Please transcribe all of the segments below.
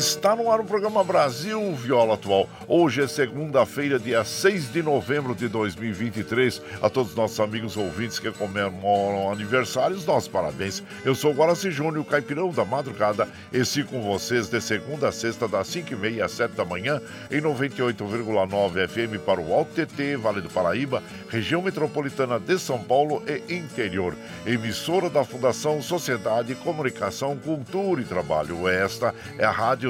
Está no ar o programa Brasil Viola Atual. Hoje é segunda-feira, dia 6 de novembro de 2023. A todos os nossos amigos ouvintes que comemoram aniversários, nossos parabéns. Eu sou Guaraci Júnior, caipirão da madrugada, e sigo com vocês de segunda a sexta, das 5h30 às 7 da manhã, em 98,9 FM para o Alto TT, Vale do Paraíba, região metropolitana de São Paulo e interior. Emissora da Fundação Sociedade, Comunicação, Cultura e Trabalho. Esta é a Rádio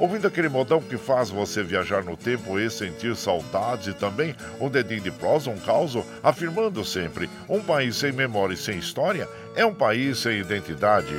Ouvindo aquele modão que faz você viajar no tempo e sentir saudades e também um dedinho de prosa, um caos, afirmando sempre: um país sem memória e sem história é um país sem identidade.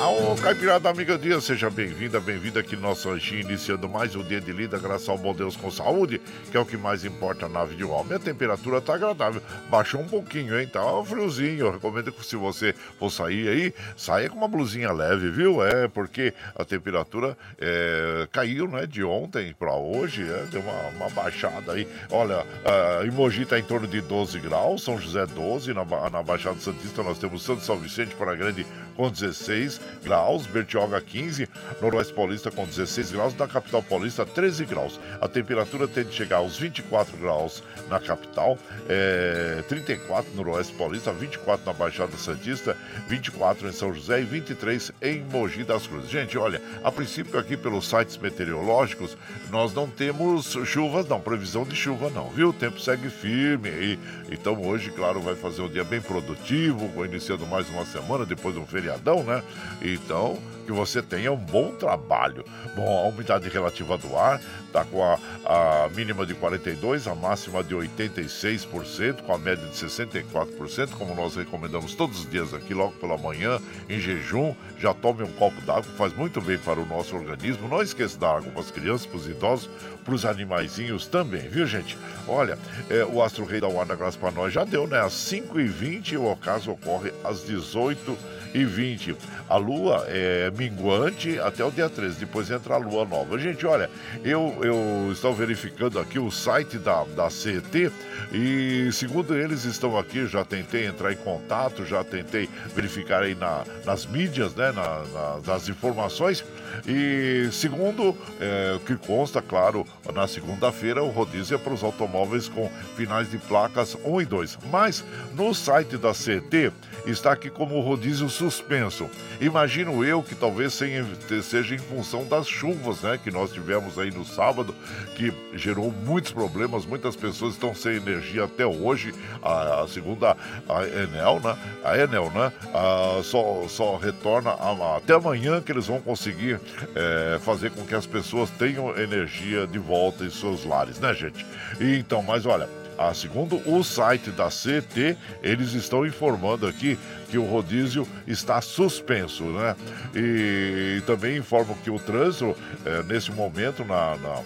Ao Caipirada Amiga Dia, seja bem-vinda, bem-vinda aqui no nosso ranchinho, iniciando mais um dia de lida, graças ao bom Deus com saúde, que é o que mais importa na vida de um homem. A temperatura tá agradável, baixou um pouquinho, hein? Tá um friozinho. Eu recomendo que se você for sair aí, saia com uma blusinha leve, viu? É, porque a temperatura é, caiu, né? De ontem para hoje, é, deu uma, uma, baixada aí. Olha, uh, Emoji tá em torno de 12 graus, São José 12, na, na Baixada Santista nós temos Santo São Vicente para Grande com 16. Graus, Bertioga 15, Noroeste Paulista com 16 graus, na capital paulista 13 graus. A temperatura tende a chegar aos 24 graus na capital, é, 34 no Noroeste Paulista, 24 na Baixada Santista, 24 em São José e 23 em Mogi das Cruzes. Gente, olha, a princípio aqui pelos sites meteorológicos, nós não temos chuvas, não, previsão de chuva não, viu? O tempo segue firme aí. Então hoje, claro, vai fazer um dia bem produtivo, iniciando mais uma semana depois de um feriadão, né? Então, que você tenha um bom trabalho. Bom, a umidade relativa do ar está com a, a, mínima de 42, a máxima de 86%, com a média de 64%, como nós recomendamos todos os dias aqui, logo pela manhã, em jejum. Já tome um copo d'água, faz muito bem para o nosso organismo. Não esqueça da água para as crianças, para os idosos, para os animaizinhos também, viu, gente? Olha, é, o Astro Rei da Guarda Graça para nós já deu, né? Às 5h20 o ocaso ocorre às 18h e 20. A lua é minguante até o dia 13, depois entra a lua nova. Gente, olha, eu, eu estou verificando aqui o site da, da CET e, segundo eles, estão aqui. Já tentei entrar em contato, já tentei verificar aí na, nas mídias, né, na, na, nas informações. E, segundo é, o que consta, claro, na segunda-feira, o rodízio é para os automóveis com finais de placas 1 e 2. Mas no site da CET está aqui como rodízio suspenso. Imagino eu que talvez seja em função das chuvas, né, que nós tivemos aí no sábado, que gerou muitos problemas, muitas pessoas estão sem energia até hoje. A, a segunda a Enel, né, a Enel, né, a, só, só retorna a, até amanhã que eles vão conseguir é, fazer com que as pessoas tenham energia de volta em seus lares, né, gente? E, então, mas olha, ah, segundo o site da CT, eles estão informando aqui que o rodízio está suspenso, né? E, e também informam que o trânsito, é, nesse momento, na, na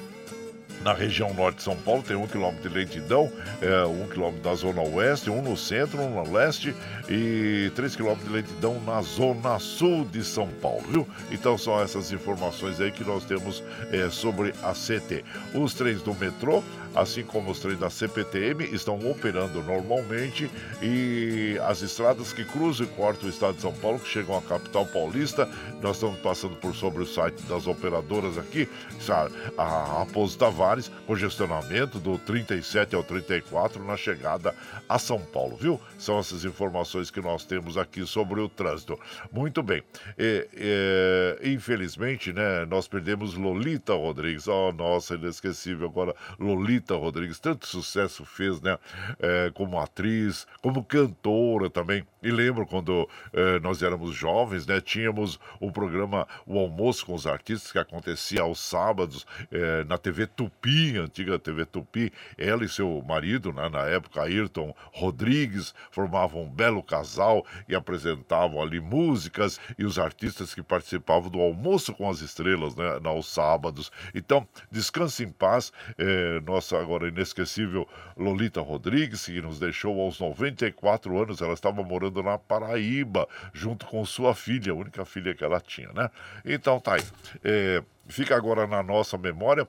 na região norte de São Paulo, tem um quilômetro de lentidão, é, um quilômetro na zona oeste, um no centro, um no leste e três quilômetros de lentidão na zona sul de São Paulo, viu? Então são essas informações aí que nós temos é, sobre a CT. Os trens do metrô assim como os trens da CPTM, estão operando normalmente e as estradas que cruzam e cortam o estado de São Paulo, que chegam à capital paulista, nós estamos passando por sobre o site das operadoras aqui, a Raposo Tavares, congestionamento do 37 ao 34 na chegada a São Paulo, viu? São essas informações que nós temos aqui sobre o trânsito. Muito bem. E, e, infelizmente, né, nós perdemos Lolita Rodrigues. Oh, nossa, inesquecível agora. Lolita Rodrigues, tanto sucesso fez, né? É, como atriz, como cantora também. E lembro quando é, nós éramos jovens, né? Tínhamos o programa O Almoço com os Artistas, que acontecia aos sábados é, na TV Tupi, antiga TV Tupi. Ela e seu marido, né, na época, Ayrton Rodrigues, formavam um belo casal e apresentavam ali músicas e os artistas que participavam do Almoço com as Estrelas, né? Aos sábados. Então, descanse em paz, nossa nossa agora inesquecível Lolita Rodrigues, que nos deixou aos 94 anos. Ela estava morando na Paraíba, junto com sua filha, a única filha que ela tinha, né? Então tá aí. É, fica agora na nossa memória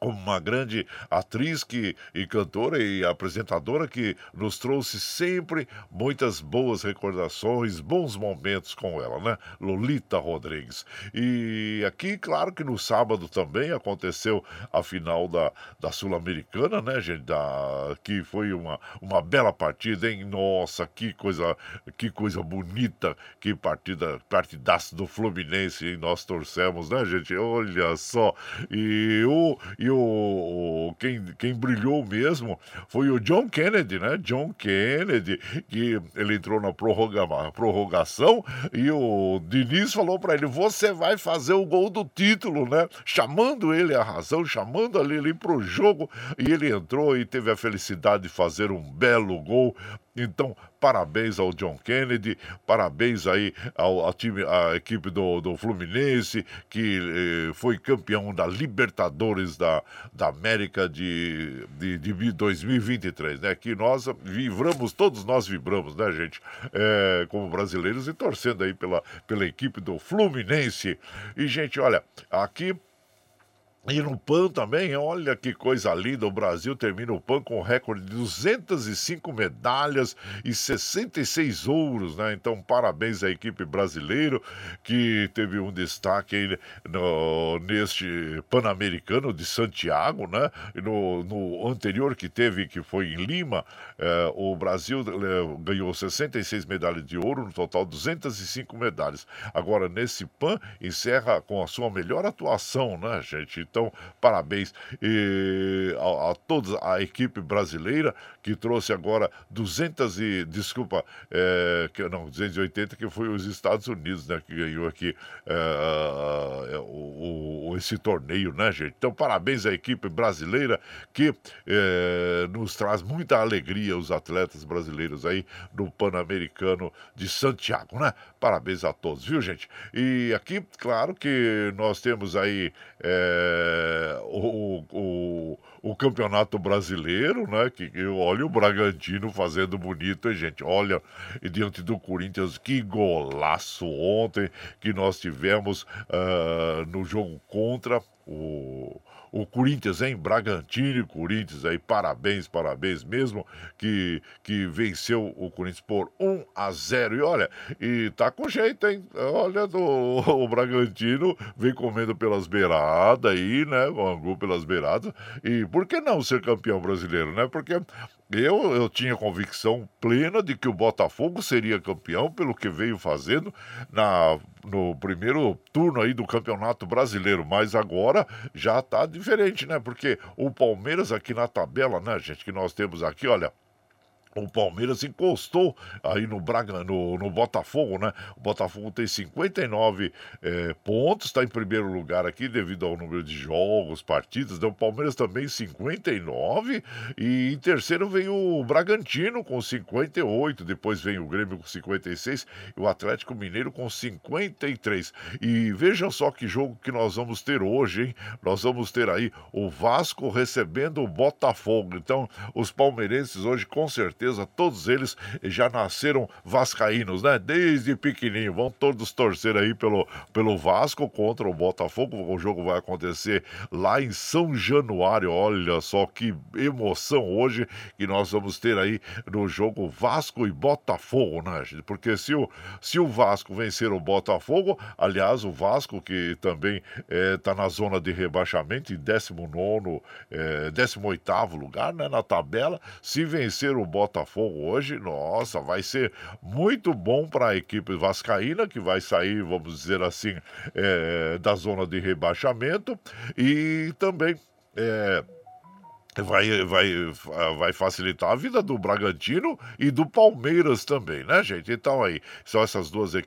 uma grande atriz que, e cantora e apresentadora que nos trouxe sempre muitas boas recordações, bons momentos com ela, né? Lolita Rodrigues. E aqui, claro que no sábado também aconteceu a final da, da Sul-Americana, né, gente? Da, que foi uma, uma bela partida, hein? Nossa, que coisa, que coisa bonita, que partida, partidaço do Fluminense, hein? Nós torcemos, né, gente? Olha só. E o. E o, o, quem, quem brilhou mesmo foi o John Kennedy, né? John Kennedy, que ele entrou na prorroga, prorrogação e o Diniz falou para ele: você vai fazer o gol do título, né? Chamando ele a razão, chamando ali ele pro jogo e ele entrou e teve a felicidade de fazer um belo gol então, parabéns ao John Kennedy, parabéns aí ao, time, à equipe do, do Fluminense, que eh, foi campeão da Libertadores da, da América de, de, de 2023, né? Que nós vibramos, todos nós vibramos, né, gente? É, como brasileiros e torcendo aí pela, pela equipe do Fluminense. E, gente, olha, aqui E no PAN também, olha que coisa linda, o Brasil termina o PAN com recorde de 205 medalhas e 66 ouros, né? Então, parabéns à equipe brasileira que teve um destaque no, neste Pan-Americano de Santiago, né? No, no, anterior que teve, que foi em Lima, eh, o Brasil eh, ganhou 66 medalhas de ouro, no total 205 medalhas. Agora, nesse PAN, encerra com a sua melhor atuação, né, gente? Então, então, parabéns e, a, a toda a equipe brasileira que trouxe agora 200 e, desculpa, é, que, não, 280 que foi os Estados Unidos, né, que ganhou aqui é, é, o, o, esse torneio, né, gente? Então, parabéns à equipe brasileira que é, nos traz muita alegria, os atletas brasileiros aí do Pan-Americano de Santiago, né? Parabéns a todos, viu, gente? E aqui, claro que nós temos aí é, o, o, o, Campeonato Brasileiro, né? Que eu olho o Bragantino fazendo bonito, hein, gente? Olha, diante do Corinthians, que golaço ontem que nós tivemos uh, no jogo contra o o Corinthians, hein? Bragantino e Corinthians aí, parabéns, parabéns mesmo, que, que venceu o Corinthians por 1 a 0. E olha, e tá com jeito, hein? Olha, do, o Bragantino vem comendo pelas beiradas aí, né? O Angu pelas beiradas. E por que não ser campeão brasileiro, né? Porque eu, eu tinha convicção plena de que o Botafogo seria campeão pelo que veio fazendo na, no primeiro turno aí do Campeonato Brasileiro, mas agora já está diferente, né? Porque o Palmeiras aqui na tabela, né, gente, que nós temos aqui, olha, o Palmeiras encostou aí no Braga, no, no Botafogo, né? O Botafogo tem 59 é, pontos, está em primeiro lugar aqui devido ao número de jogos, partidas. Né? O Palmeiras também 59 e em terceiro vem o Bragantino com 58, depois vem o Grêmio com 56 e o Atlético Mineiro com 53. E vejam só que jogo que nós vamos ter hoje, hein? Nós vamos ter aí o Vasco recebendo o Botafogo. Então, os palmeirenses hoje com certeza certeza todos eles já nasceram vascaínos, né? Desde pequenininho. Vão todos torcer aí pelo, pelo Vasco contra o Botafogo. O jogo vai acontecer lá em São Januário. Olha só que emoção hoje que nós vamos ter aí no jogo Vasco e Botafogo, né, gente? Porque se o, se o Vasco vencer o Botafogo, aliás, o Vasco que também está eh, é, na zona de rebaixamento, em 19, é, 18 lugar, né, na tabela, se vencer o Botafogo Botafogo hoje, nossa, vai ser muito bom para a equipe vascaína, que vai sair, vamos dizer assim, é, da zona de rebaixamento, e também. É, vai, vai, vai facilitar a vida do Bragantino e do Palmeiras também, né, gente? Então aí, são essas duas, é,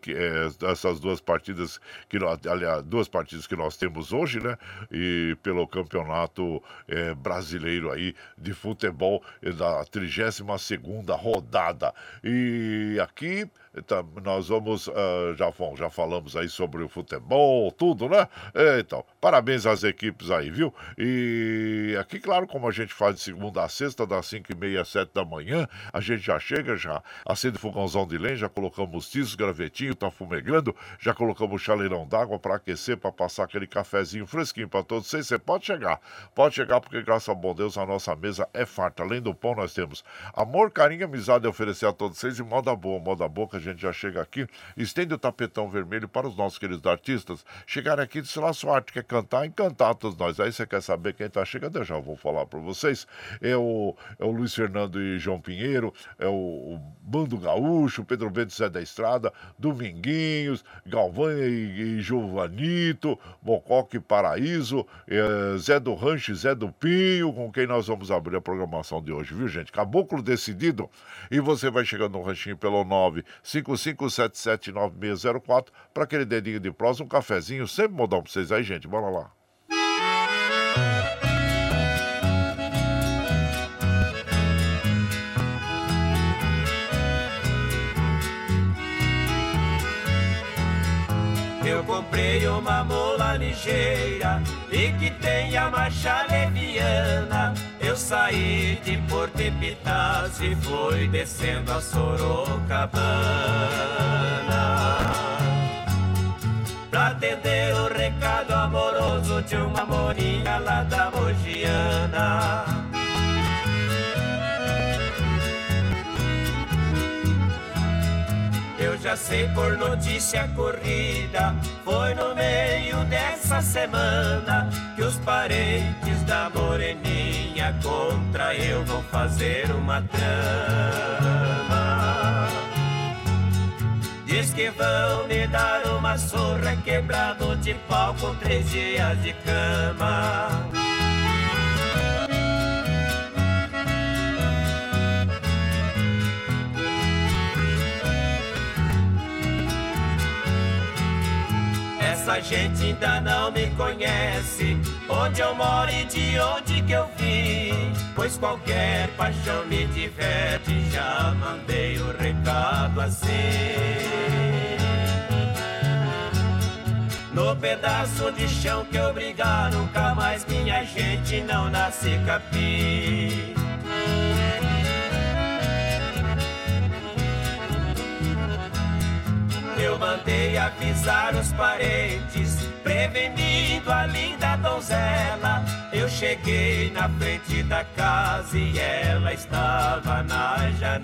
essas duas partidas que aliás, duas partidas que nós temos hoje, né? E pelo campeonato é, brasileiro aí de futebol da 32 segunda rodada. E aqui então, nós vamos, uh, já, bom, já falamos aí sobre o futebol, tudo, né? É, então, parabéns às equipes aí, viu? E aqui, claro, como a gente faz de segunda a sexta, das 5 e meia às 7 da manhã, a gente já chega, já acende fogãozão de lenha, já colocamos tiços, gravetinho, tá fumegando, já colocamos chaleirão d'água para aquecer, para passar aquele cafezinho fresquinho para todos vocês. Você pode chegar, pode chegar, porque graças a bom Deus a nossa mesa é farta. Além do pão, nós temos amor, carinho, amizade a oferecer a todos vocês e moda boa, moda boa que gente já chega aqui, estende o tapetão vermelho para os nossos queridos artistas chegarem aqui e lá sua arte quer cantar, encantar todos nós. Aí você quer saber quem está chegando, eu já vou falar para vocês. É o, é o Luiz Fernando e João Pinheiro, é o, o Bando Gaúcho, Pedro Bento Zé da Estrada, Dominguinhos, Galvão e, e Giovanito, Mocoque Paraíso, é, Zé do Rancho Zé do Pinho, com quem nós vamos abrir a programação de hoje, viu gente? Caboclo decidido. E você vai chegando no ranchinho pelo 955779604 para aquele dedinho de prosa, um cafezinho, sempre modão para vocês aí, gente. Bora lá. Eu comprei uma mola ligeira e que tenha marcha leviana. Eu saí de Porto Epitácio e fui descendo a Sorocabana. Pra atender o recado amoroso de uma morinha lá da Mogiana. Sei por notícia corrida, foi no meio dessa semana que os parentes da moreninha contra eu vão fazer uma trama. Diz que vão me dar uma surra quebrado de pau com três dias de cama. Essa gente ainda não me conhece. Onde eu moro e de onde que eu vim? Pois qualquer paixão me diverte Já mandei o recado assim. No pedaço de chão que eu brigar Nunca mais minha gente não nasce capim Eu mandei avisar os parentes, prevenindo a linda donzela. Eu cheguei na frente da casa e ela estava na janela.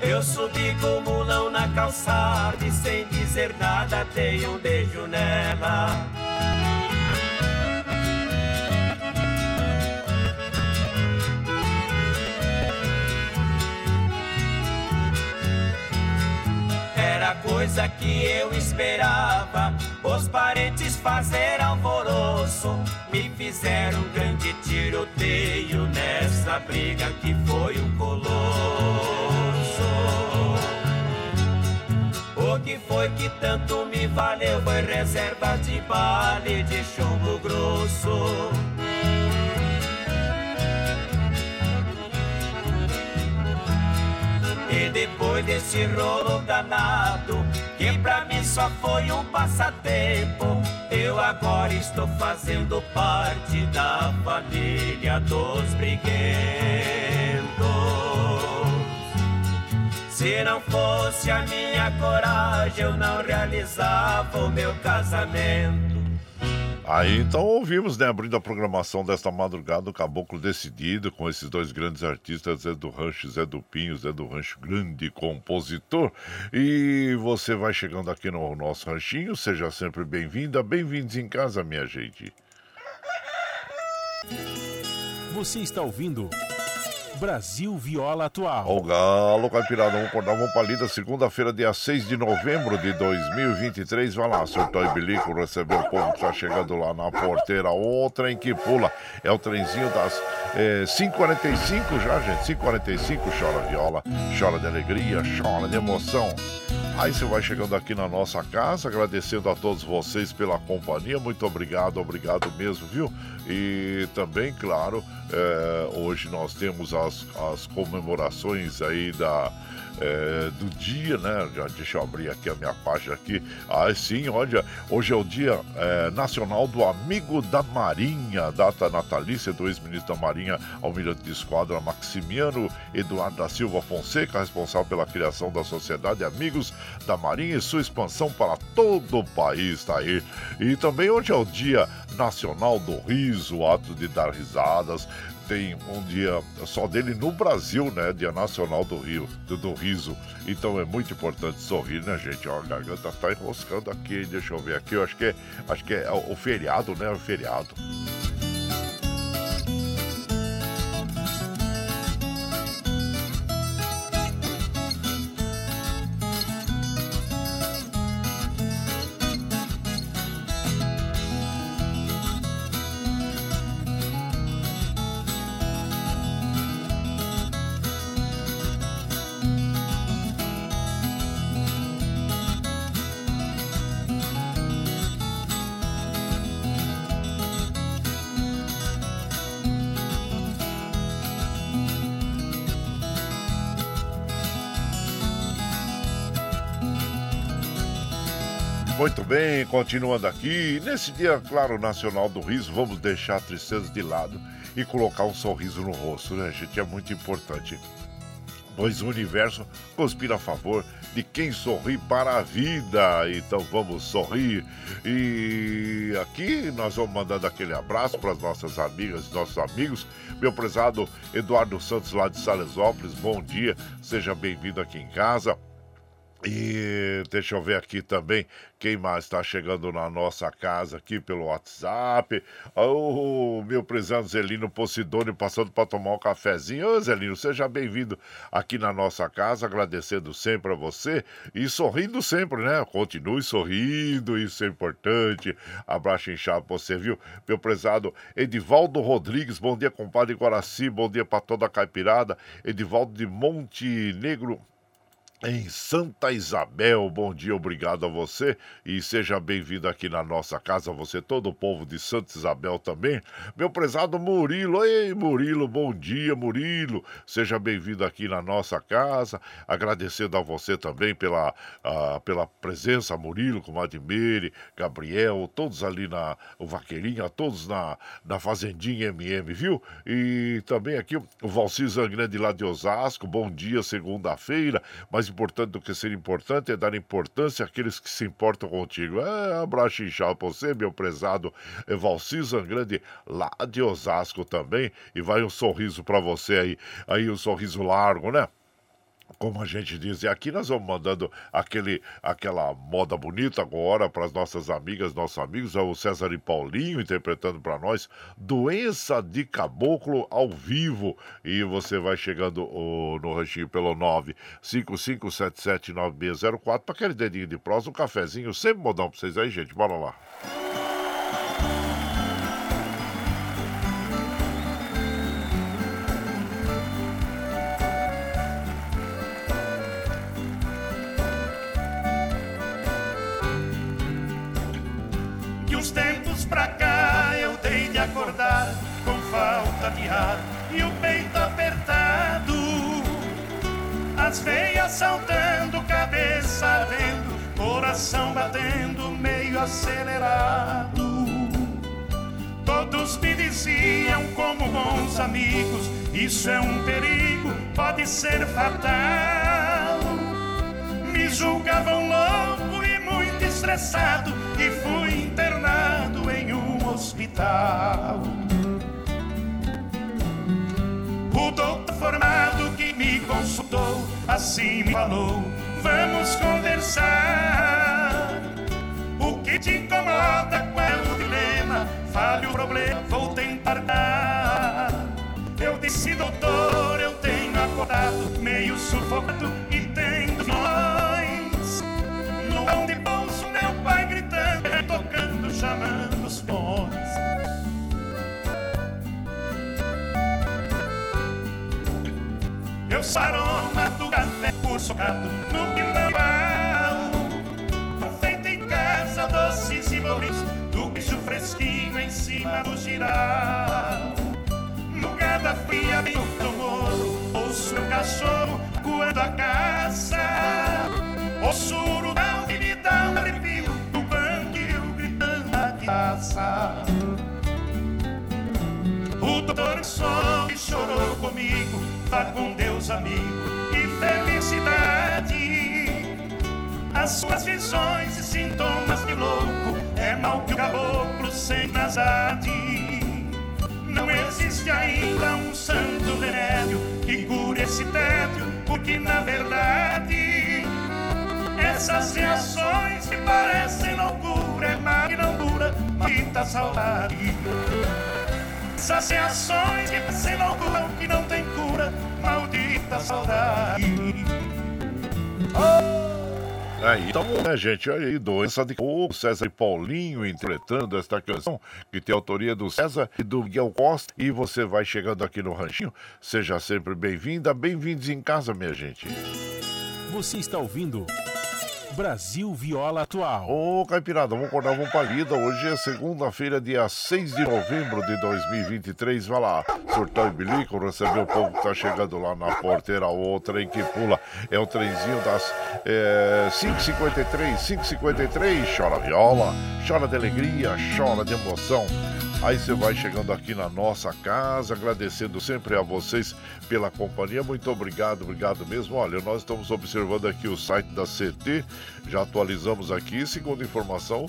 Eu subi com o mulão na calçada e sem dizer nada dei um beijo nela. Coisa que eu esperava. Os parentes fazer alvoroço. Me fizeram um grande tiroteio nessa briga que foi um colosso. O que foi que tanto me valeu foi reserva de bale de chumbo grosso. E depois desse rolo danado, que pra mim só foi um passatempo, eu agora estou fazendo parte da família dos briguentos. Se não fosse a minha coragem, eu não realizava o meu casamento. Aí então ouvimos, né, abrindo a programação desta madrugada, o Caboclo Decidido, com esses dois grandes artistas, Zé do Rancho Zé do Pinho, Zé do Rancho, grande compositor. E você vai chegando aqui no nosso ranchinho, seja sempre bem-vinda, bem-vindos em casa, minha gente. Você está ouvindo Brasil Viola Atual. O Galo Caipirada, vamos acordar, vamos pra lida, segunda-feira, dia 6 de novembro de 2023. Vai lá, surtou e bilico, recebeu o povo que tá chegando lá na porteira. O trem que pula, é o trenzinho das é, 5h45 já, gente. 5h45, chora viola, chora de alegria, chora de emoção. Você vai chegando aqui na nossa casa, agradecendo a todos vocês pela companhia. Muito obrigado, obrigado mesmo, viu? E também, claro, é, hoje nós temos as, as comemorações aí da, é, do dia, né? Já, deixa eu abrir aqui a minha página aqui. Ah, sim, olha, hoje é o dia é, nacional do amigo da Marinha, data natalícia do ex-ministro da Marinha, almirante de esquadra Maximiano Eduardo da Silva Fonseca, responsável pela criação da Sociedade Amigos da Marinha e sua expansão para todo o país, tá aí. E também hoje é o dia nacional do riso, ato de dar risadas, tem um dia só dele no Brasil, né? Dia Nacional do Rio, do, do Riso. Então é muito importante sorrir, né, gente? Ó, a garganta tá enroscando aqui, deixa eu ver aqui. Eu acho que é, acho que é o feriado, né? O feriado. Muito bem, continuando aqui. Nesse dia, claro, nacional do riso, vamos deixar a tristeza de lado e colocar um sorriso no rosto, né, gente? É muito importante. pois o universo conspira a favor de quem sorri para a vida. Então vamos sorrir. E aqui nós vamos mandando aquele abraço para as nossas amigas e nossos amigos. Meu prezado Eduardo Santos, lá de Salesópolis, bom dia, seja bem-vindo aqui em casa. E deixa eu ver aqui também quem mais está chegando na nossa casa aqui pelo WhatsApp. O meu prezado Zelino Posidônio passando para tomar um cafezinho. Ô Zelino, seja bem-vindo aqui na nossa casa, agradecendo sempre a você e sorrindo sempre, né? Continue sorrindo, isso é importante. Abraço inchado pra você, viu? Meu prezado Edivaldo Rodrigues, bom dia, compadre Guaraci, bom dia para toda a caipirada. Edivaldo de Monte Negro, em Santa Isabel. Bom dia, obrigado a você e seja bem-vindo aqui na nossa casa, você, todo o povo de Santa Isabel também. Meu prezado Murilo, ei Murilo, bom dia, Murilo, seja bem-vindo aqui na nossa casa. Agradecendo a você também pela, uh, pela presença, Murilo, com Admire, Gabriel, todos ali na Vaqueirinha, todos na, na Fazendinha MM, viu? E também aqui o Valci Zangrande lá de Osasco, bom dia, segunda-feira, mas importante do que ser importante é dar importância àqueles que se importam contigo. É, abraço inchado pra você, meu prezado Valci Zangrande, lá de Osasco também. E vai um sorriso para você aí, aí um sorriso largo, né? Como a gente diz, e aqui nós vamos mandando aquele, aquela moda bonita agora para as nossas amigas, nossos amigos, é o César e Paulinho interpretando para nós Doença de Caboclo ao vivo. E você vai chegando no ranchinho pelo 955779604 para aquele dedinho de prosa, um cafezinho, sempre modão para vocês aí, gente. Bora lá. E o peito apertado, as veias saltando, cabeça ardendo, coração batendo meio acelerado. Todos me diziam como bons amigos, isso é um perigo, pode ser fatal. Me julgavam louco e muito estressado e fui internado em um hospital. O doutor formado que me consultou assim me falou: Vamos conversar. O que te incomoda? Qual é o dilema? Fale o problema, vou tentar dar. Eu disse, doutor, eu tenho acordado meio sufocado e tendo nós. No pão de bolso, meu pai gritando, tocando, chamando os bons. Eu saroma do café socado no quintal Feito em casa, doces e bolis Do bicho fresquinho em cima do giral. Nugada fria bem no morro Ouço meu cachorro coando a caça. O surubão que me dá um arrepio Do banquinho gritando a taça O doutor só chorou comigo Vá com Deus, amigo, e felicidade. As suas visões e sintomas de louco é mal que o caboclo sem nasade. Não existe ainda um santo remédio que cure esse tédio, porque na verdade essas reações que parecem loucura é mal que não dura, maldita saudade. Essas reações que parecem loucura que não tem cura, maldita saudade. Oh! Aí, então, né, gente? Olha aí, doença de o César e Paulinho interpretando esta canção que tem autoria do César e do Miguel Costa. E você vai chegando aqui no Ranchinho. Seja sempre bem-vinda, bem-vindos em casa, minha gente. Você está ouvindo. Brasil Viola Atual. Ô, Caipirada, vamos acordar uma palida. Hoje é segunda-feira, dia 6 de novembro de 2023. Vai lá, surtão e bilico, receber o povo que tá chegando lá na porteira. O trem que pula é o trenzinho das é, 5h53, 5h53. Chora viola, chora de alegria, chora de emoção. Aí você vai chegando aqui na nossa casa, agradecendo sempre a vocês pela companhia. Muito obrigado, obrigado mesmo. Olha, nós estamos observando aqui o site da CT, já atualizamos aqui. Segundo informação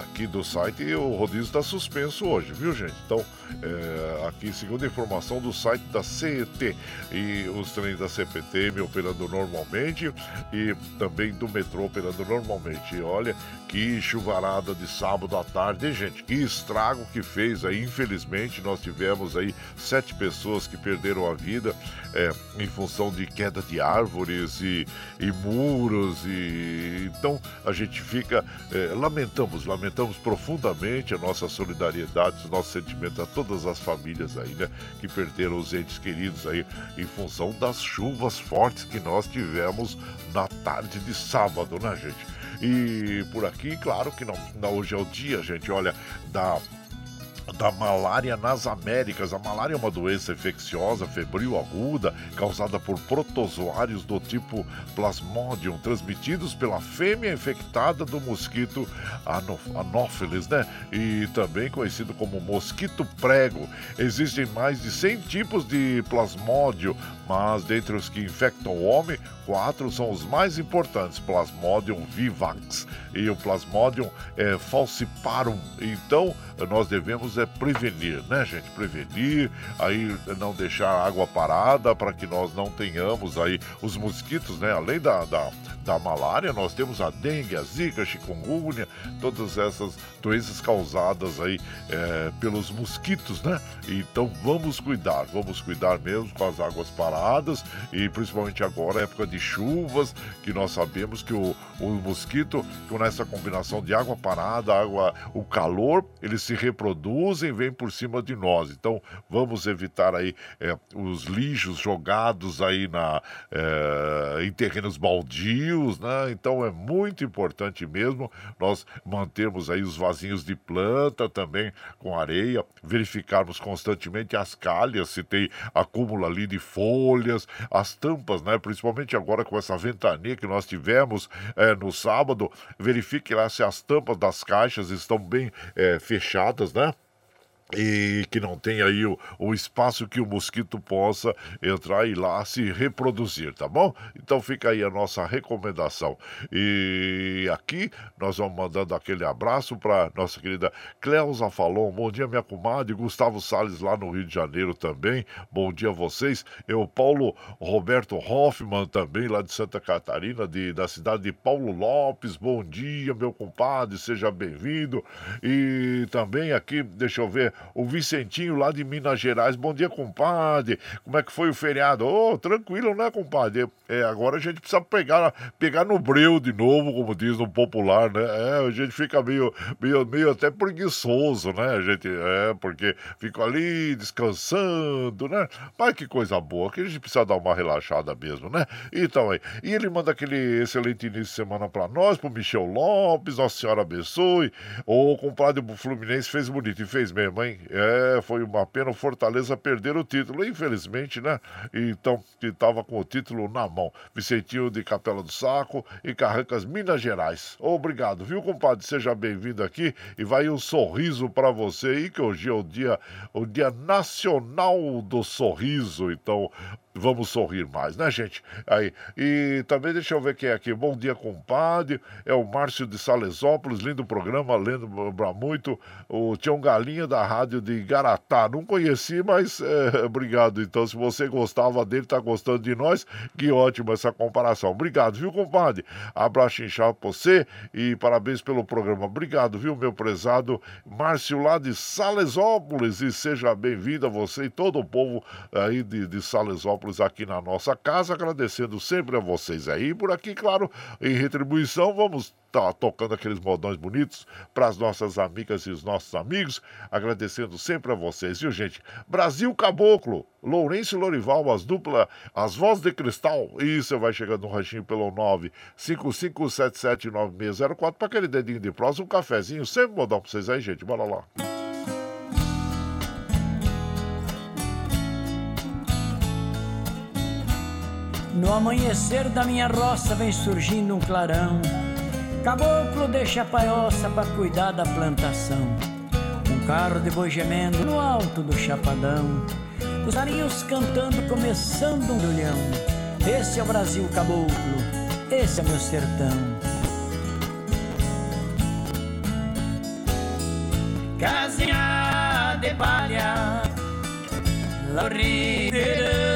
aqui do site, o rodízio está suspenso hoje, viu, gente? Então, é, aqui, segundo informação do site da CET, e os trens da CPTM operando normalmente e também do metrô operando normalmente. E olha que chuvarada de sábado à tarde, hein, gente? Que estrago que fez aí. Infelizmente, nós tivemos aí sete pessoas que perderam a vida é, em função de queda de árvores e, e muros. E então a gente fica é, lamentamos, lamentamos profundamente a nossa solidariedade, os nossos sentimentos a todas as famílias aí, né, que perderam os entes queridos aí em função das chuvas fortes que nós tivemos na tarde de sábado, né, gente? E por aqui, claro que não, não hoje é o dia, gente, olha, da da malária nas Américas. A malária é uma doença infecciosa, febril aguda, causada por protozoários do tipo Plasmodium, transmitidos pela fêmea infectada do mosquito Anopheles, né? E também conhecido como mosquito prego. Existem mais de 100 tipos de Plasmodium, mas dentre os que infectam o homem, quatro são os mais importantes: Plasmodium vivax e o Plasmodium é, falciparum. Então, nós devemos é prevenir, né, gente? Prevenir, aí não deixar água parada para que nós não tenhamos aí os mosquitos, né? Além da, da, da malária, nós temos a dengue, a zika, a chikungunya, todas essas doenças causadas aí é, pelos mosquitos, né? Então vamos cuidar, vamos cuidar mesmo com as águas paradas e principalmente agora, época de chuvas, que nós sabemos que o, o mosquito, com essa combinação de água parada, água, o calor, ele se reproduzem e vem por cima de nós. Então vamos evitar aí é, os lixos jogados aí na, é, em terrenos baldios, né? Então é muito importante mesmo nós mantermos aí os vasinhos de planta também com areia, verificarmos constantemente as calhas, se tem acúmulo ali de folhas, as tampas, né? Principalmente agora com essa ventania que nós tivemos é, no sábado, verifique lá se as tampas das caixas estão bem é, fechadas, né? E que não tem aí o, o, espaço que o mosquito possa entrar e lá se reproduzir, tá bom? Então fica aí a nossa recomendação. E aqui nós vamos mandando aquele abraço para nossa querida Cleusa Falon. Bom dia, minha comadre. Gustavo Sales lá no Rio de Janeiro também. Bom dia a vocês. Eu, Paulo Roberto Hoffman também, lá de Santa Catarina, de, da cidade de Paulo Lopes. Bom dia, meu compadre. Seja bem-vindo. E também aqui, deixa eu ver o Vicentinho lá de Minas Gerais. Bom dia, compadre. Como é que foi o feriado? Ô, oh, tranquilo, né, compadre? É, agora a gente precisa pegar, pegar no breu de novo, como diz no popular, né? É, a gente fica meio, meio, meio até preguiçoso, né? A gente, é, porque fica ali descansando, né? Mas que coisa boa, que a gente precisa dar uma relaxada mesmo, né? Então aí, e ele manda aquele excelente início de semana para nós, pro Michel Lopes, Nossa Senhora abençoe. O compadre Fluminense fez bonito e fez mesmo, hein? Hein? É, foi uma pena o Fortaleza perder o título, infelizmente, né? Então, que estava com o título na mão. Vicentinho de Capela do Saco e Carrancas, Minas Gerais. Obrigado, viu, compadre? Seja bem-vindo aqui e vai um sorriso para você aí, que hoje é o dia, o dia nacional do sorriso. Então, vamos sorrir mais, né, gente? Aí, e também deixa eu ver quem é aqui. Bom dia, compadre. É o Márcio de Salesópolis, lindo programa, lembra muito. O Tião Galinha da Rádio de Garatá. Não conheci, mas é, obrigado. Então, se você gostava dele, tá gostando de nós, que ótimo essa comparação. Obrigado, viu, compadre? Abraço inchado pra você e parabéns pelo programa. Obrigado, viu, meu prezado Márcio lá de Salesópolis. E seja bem-vindo a você e todo o povo aí de, de Salesópolis aqui na nossa casa, agradecendo sempre a vocês aí. Por aqui, claro, em retribuição, vamos tá tocando aqueles modões bonitos para as nossas amigas e os nossos amigos, agradecendo sempre a vocês, viu, gente? Brasil Caboclo, Lourenço Lorival, as duplas, as vozes de cristal, você vai chegando no ranchinho pelo 955779604 para aquele dedinho de prosa, um cafezinho, sempre modão para vocês aí, gente, bora lá. No amanhecer da minha roça vem surgindo um clarão. Caboclo deixa a paioça pra cuidar da plantação. Um carro de boi gemendo no alto do chapadão. Os arinhos cantando, começando um dulhão. Esse é o Brasil caboclo, esse é meu sertão. Casinha de palha, Laurideirão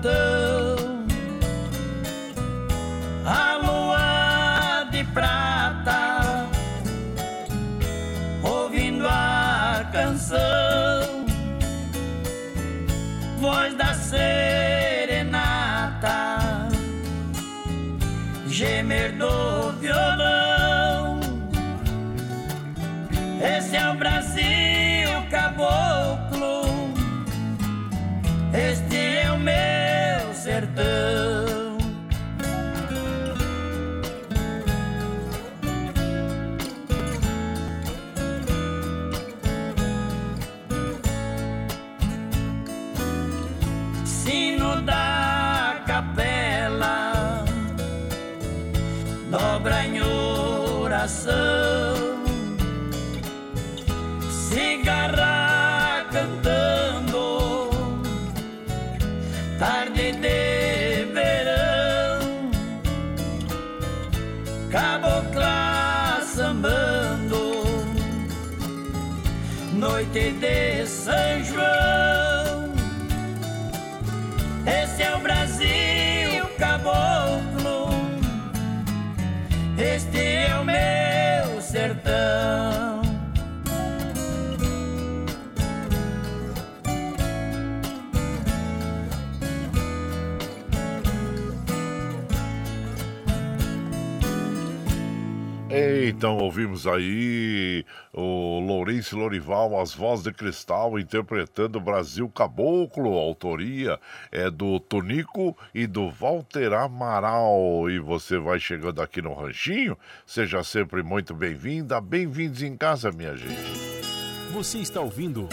no grotão. A lua de prata ouvindo a canção, voz da serenata, gemer do meu noite de São João. Esse é o Brasil caboclo, este é o meu sertão. Então ouvimos aí o Lourenço Lorival, as vozes de cristal, interpretando Brasil Caboclo. Autoria é do Tonico e do Walter Amaral. E você vai chegando aqui no Ranchinho, seja sempre muito bem-vinda. Bem-vindos em casa, minha gente. Você está ouvindo.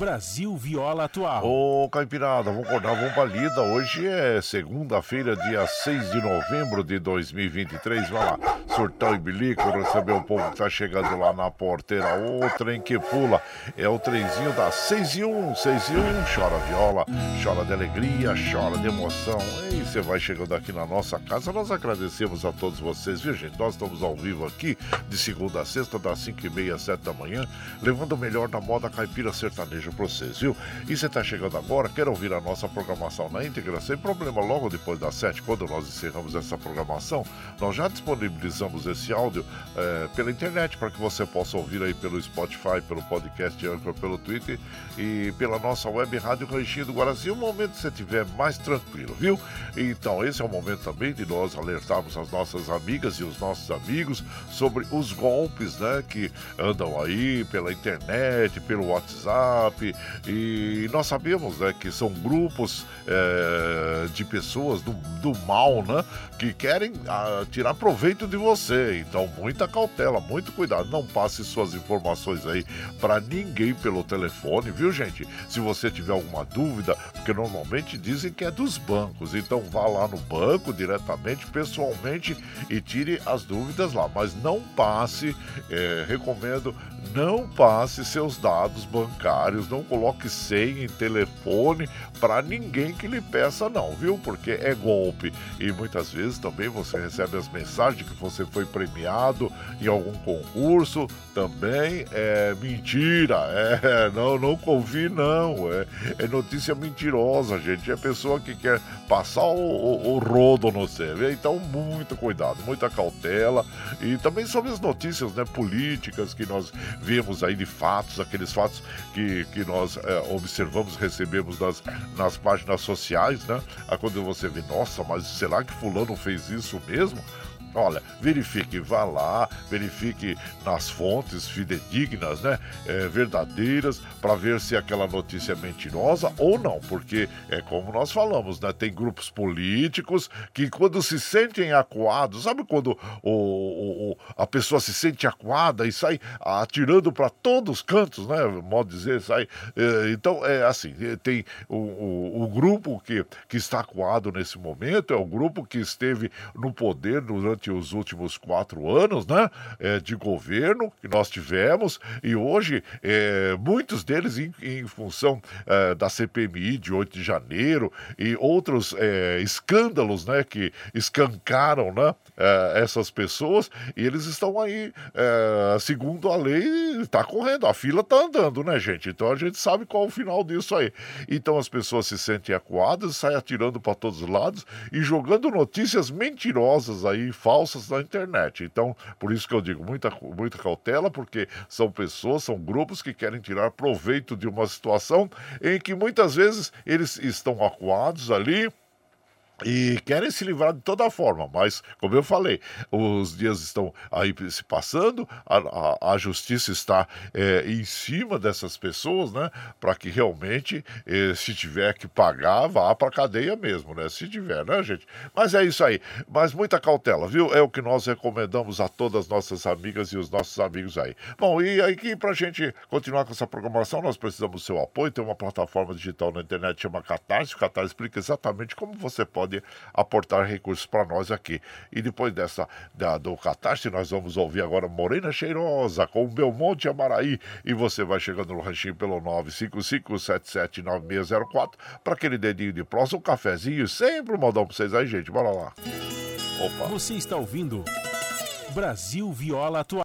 Brasil Viola Atual. Ô, Caipirada, vamos acordar, vamos pra lida. Hoje é segunda-feira, dia 6 de novembro de 2023. Vai lá, surtão e bilico, receber o povo que tá chegando lá na porteira. O trem que pula é o trenzinho das 6 e 1, 6 e 1. Chora viola, chora de alegria, chora de emoção. E você vai chegando aqui na nossa casa. Nós agradecemos a todos vocês, viu, gente? Nós estamos ao vivo aqui de segunda a sexta, das 5 e meia às 7 da manhã, levando o melhor da moda caipira sertaneja para vocês, viu? E você está chegando agora, quer ouvir a nossa programação na íntegra, sem problema, logo depois das 7, quando nós encerramos essa programação, nós já disponibilizamos esse áudio é, pela internet para que você possa ouvir aí pelo Spotify, pelo podcast Anchor, pelo Twitter e pela nossa web Rádio Ranchinho do Guaraci, o momento que você estiver mais tranquilo, viu? Então, esse é o momento também de nós alertarmos as nossas amigas e os nossos amigos sobre os golpes, né, que andam aí pela internet, pelo WhatsApp, e nós sabemos né, que são grupos é, de pessoas do, do mal, né? Que querem ah, tirar proveito de você. Então, muita cautela, muito cuidado. Não passe suas informações aí para ninguém pelo telefone, viu, gente? Se você tiver alguma dúvida, porque normalmente dizem que é dos bancos. Então, vá lá no banco diretamente, pessoalmente e tire as dúvidas lá. Mas não passe, é, recomendo, não passe seus dados bancários, não coloque senha em telefone para ninguém que lhe peça, não, viu? Porque é golpe. E muitas vezes também você recebe as mensagens que você foi premiado em algum concurso, também é mentira. É, não, não confie, não. É, é notícia mentirosa, gente. É pessoa que quer passar o, o, o rodo no você. Então, muito cuidado, muita cautela. E também sobre as notícias né, políticas que nós vemos aí de fatos, aqueles fatos que, que nós é, observamos, recebemos nas, nas páginas sociais, né? Aí quando você vê, nossa, mas será que fulano fez isso mesmo? Olha, verifique, vá lá, verifique nas fontes fidedignas, né, é, verdadeiras, para ver se aquela notícia é mentirosa ou não, porque é como nós falamos, né, tem grupos políticos que quando se sentem acuados, sabe quando o, o, o a pessoa se sente acuada e sai atirando para todos os cantos, né, modo dizer, sai. É, então é assim, é, tem o, o, o grupo que, que está acuado nesse momento é o grupo que esteve no poder durante durante os últimos quatro anos né, é, de governo que nós tivemos, e hoje é, muitos deles em, em função é, da CPMI de 8 de janeiro e outros escândalos né, que escancaram né, essas pessoas, e eles estão aí, segundo a lei, está correndo, a fila está andando, né, gente? Então a gente sabe qual é o final disso aí. Então as pessoas se sentem acuadas, saem atirando para todos os lados e jogando notícias mentirosas aí, falsas na internet. Então, por isso que eu digo muita, muita cautela, porque são pessoas, são grupos que querem tirar proveito de uma situação em que muitas vezes eles estão acuados ali e querem se livrar de toda forma, mas, como eu falei, os dias estão aí se passando, a, a, a justiça está é, em cima dessas pessoas, né? Para que realmente, é, se tiver que pagar, vá para cadeia mesmo, né? Se tiver, né, gente? Mas é isso aí. Mas muita cautela, viu? É o que nós recomendamos a todas as nossas amigas e os nossos amigos aí. Bom, e aqui, para a gente continuar com essa programação, nós precisamos do seu apoio. Tem uma plataforma digital na internet chama Catarse. O Catarse explica exatamente como você pode pode aportar recursos para nós aqui. E depois dessa da, do Catarse, nós vamos ouvir agora Morena Cheirosa com Belmonte Amaraí. E você vai chegando no ranchinho pelo 955779604 para aquele dedinho de próximo, um cafezinho, sempre um modão para vocês aí, gente. Bora lá. Opa. Você está ouvindo Brasil Viola Atual.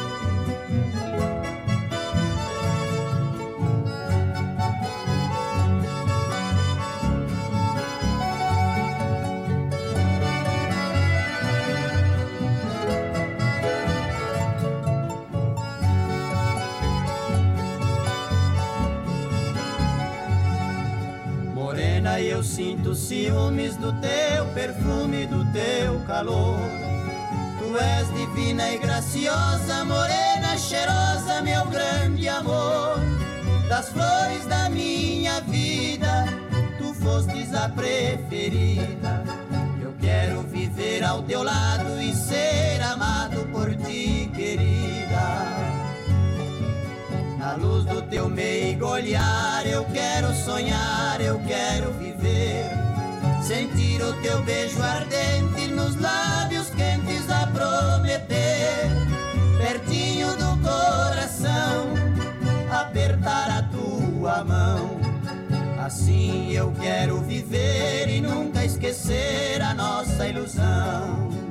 Sinto ciúmes do teu perfume, do teu calor. Tu és divina e graciosa, morena, cheirosa, meu grande amor. Das flores da minha vida, tu fostes a preferida. Eu quero viver ao teu lado e ser amado por ti, Na luz do teu meigo olhar, eu quero sonhar, eu quero viver. Sentir o teu beijo ardente nos lábios quentes a prometer. Pertinho do coração, apertar a tua mão. Assim eu quero viver e nunca esquecer a nossa ilusão.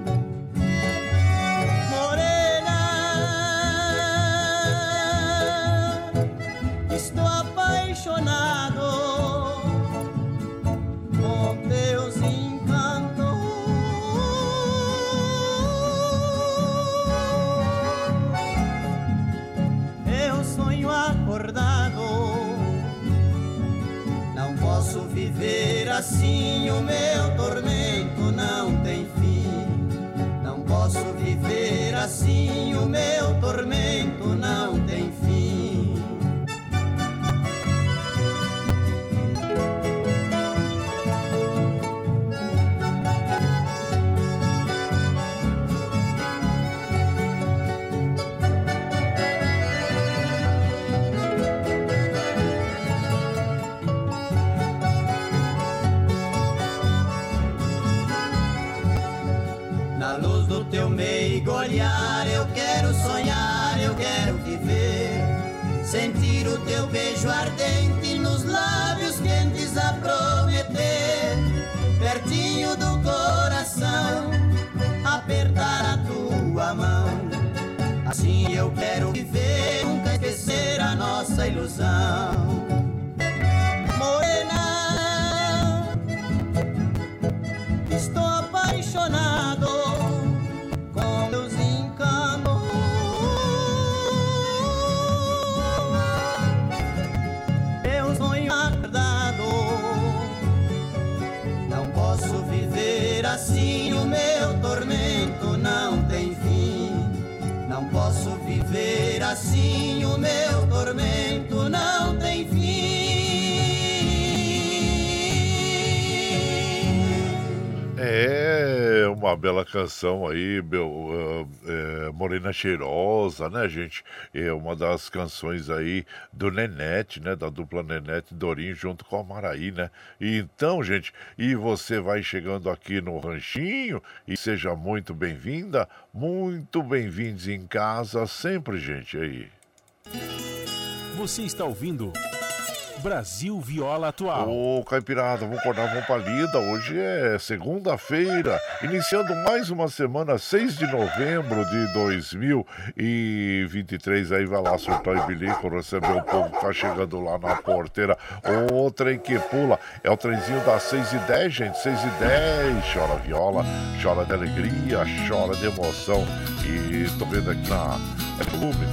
estou apaixonado com teus encantos. Eu é sonho acordado, não posso viver assim. O meu tormento não tem fim. Não posso viver assim. O meu tormento não tem beijo ardente nos lábios quentes a prometer. Pertinho do coração, apertar a tua mão. Assim eu quero viver, nunca esquecer a nossa ilusão. Uma bela canção aí, meu, é, é, Morena Cheirosa, né, gente? É uma das canções aí do Nenete, né? Da dupla Nenete Dorinho junto com a Maraí, né? E então, gente, e você vai chegando aqui no Ranchinho e seja muito bem-vinda, muito bem-vindos em casa sempre, gente, aí. Você está ouvindo Brasil Viola Atual. Ô, Caipirada, vamos acordar, vamos pra lida. Hoje é segunda-feira, iniciando mais uma semana, 6 de novembro de 2023. Aí vai lá, surtar e bilico, receber o povo que tá chegando lá na porteira. O trem que pula é o trenzinho das 6 e 10, gente. 6 e 10. Chora viola, chora de alegria, chora de emoção. E tô vendo aqui na volume.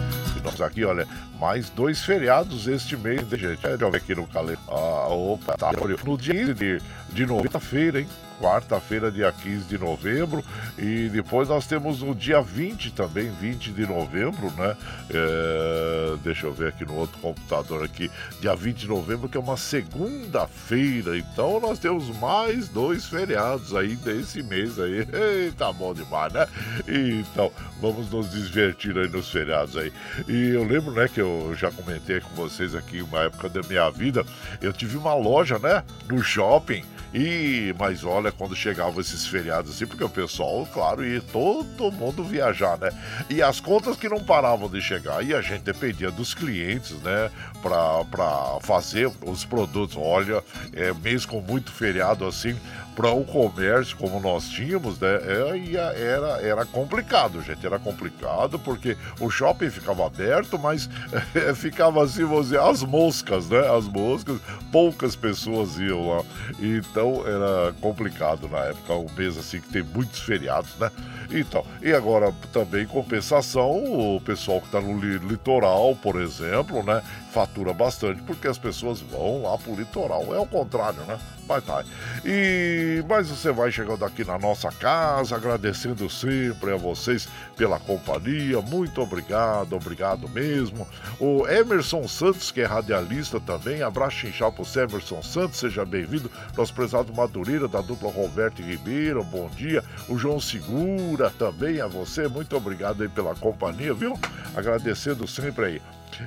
Nós aqui, olha, mais dois feriados este mês, gente? Ver aqui no calendário. Ah, opa, tá. No dia 15 de, de quarta-feira, hein? Quarta-feira, dia 15 de novembro. E depois nós temos o dia 20 também, 20 de novembro, né? É, deixa eu ver aqui no outro computador aqui. Dia 20 de novembro, que é uma segunda-feira. Então nós temos mais dois feriados aí desse mês aí. Eita, bom demais, né? Então, vamos nos divertir aí nos feriados aí. E eu lembro, né, que eu já comentei com vocês aqui uma época da minha vida. Eu tive uma loja, né, no shopping. E, mas olha, quando chegavam esses feriados assim, porque o pessoal, claro, ia todo mundo viajar, né? E as contas que não paravam de chegar, e a gente dependia dos clientes, né? Pra, pra fazer os produtos. Olha, é, mês com muito feriado assim, para o comércio como nós tínhamos, né? Era, era, era complicado, gente. Era complicado porque o shopping ficava aberto, mas é, ficava assim, vamos dizer, as moscas, né? As moscas, poucas pessoas iam lá. Então era complicado na época, um mês assim que tem muitos feriados, né? Então, e agora também compensação, o pessoal que está no li litoral, por exemplo, né? Fatura bastante porque as pessoas vão lá pro litoral. É o contrário, né? Mas tá. E mas você vai chegando aqui na nossa casa, agradecendo sempre a vocês pela companhia. Muito obrigado, obrigado mesmo. O Emerson Santos, que é radialista também, abraço inchado pro Emerson Santos, seja bem-vindo. Nosso prezado Madureira, da dupla Roberto Ribeiro, bom dia. O João Segura também a você, muito obrigado aí pela companhia, viu? Agradecendo sempre aí.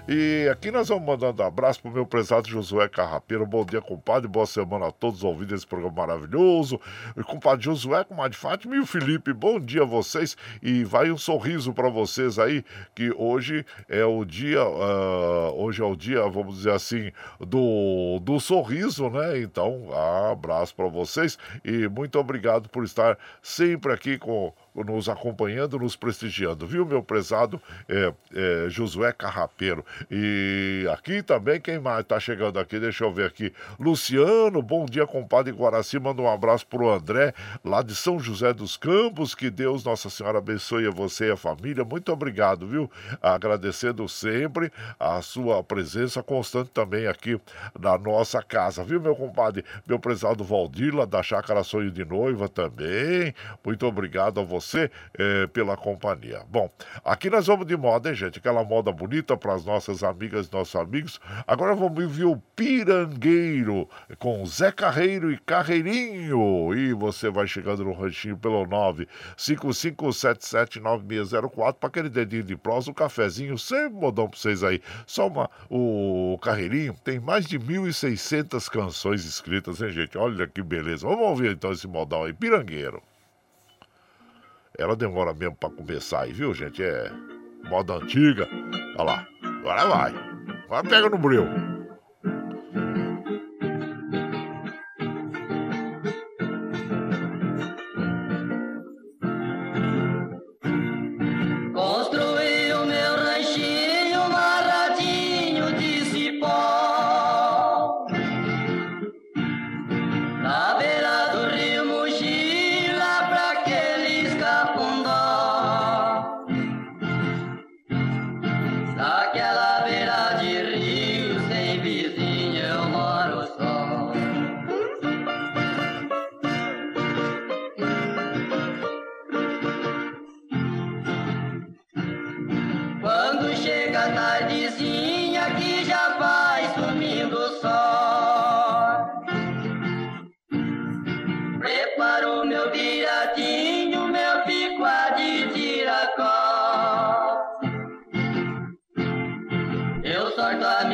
E aqui nós vamos mandando um abraço pro meu prezado Josué Carrapeiro. Bom dia, compadre. Boa semana a todos ouvindo esse programa maravilhoso. E compadre Josué, comadre Fátima e o Felipe, bom dia a vocês. E vai um sorriso para vocês aí, que hoje é o dia, uh, hoje é o dia, vamos dizer assim, do, do sorriso, né? Então, abraço para vocês e muito obrigado por estar sempre aqui com nos acompanhando, nos prestigiando, viu, meu prezado é, é, Josué Carrapeiro. E aqui também, quem mais tá chegando aqui? Deixa eu ver aqui. Luciano, bom dia, compadre Guaraci. Manda um abraço pro André, lá de São José dos Campos. Que Deus, Nossa Senhora, abençoe a você e a família. Muito obrigado, viu? Agradecendo sempre a sua presença constante também aqui na nossa casa, viu, meu compadre? Meu prezado Valdir, lá da Chácara Sonho de Noiva também. Muito obrigado a você é, pela companhia. Bom, aqui nós vamos de moda, hein, gente? Aquela moda bonita para as nossas amigas e nossos amigos. Agora vamos ouvir o Pirangueiro com Zé Carreiro e Carreirinho. E você vai chegando no ranchinho pelo 955779604 para aquele dedinho de prosa, um cafezinho, sempre modão para vocês aí. Só uma, o Carreirinho tem mais de 1.600 canções escritas, hein, gente? Olha que beleza. Vamos ouvir então esse modal aí, Pirangueiro. Ela demora mesmo para começar aí, viu, gente? É moda antiga. Olha lá. Agora vai. Agora pega no breu. Opa,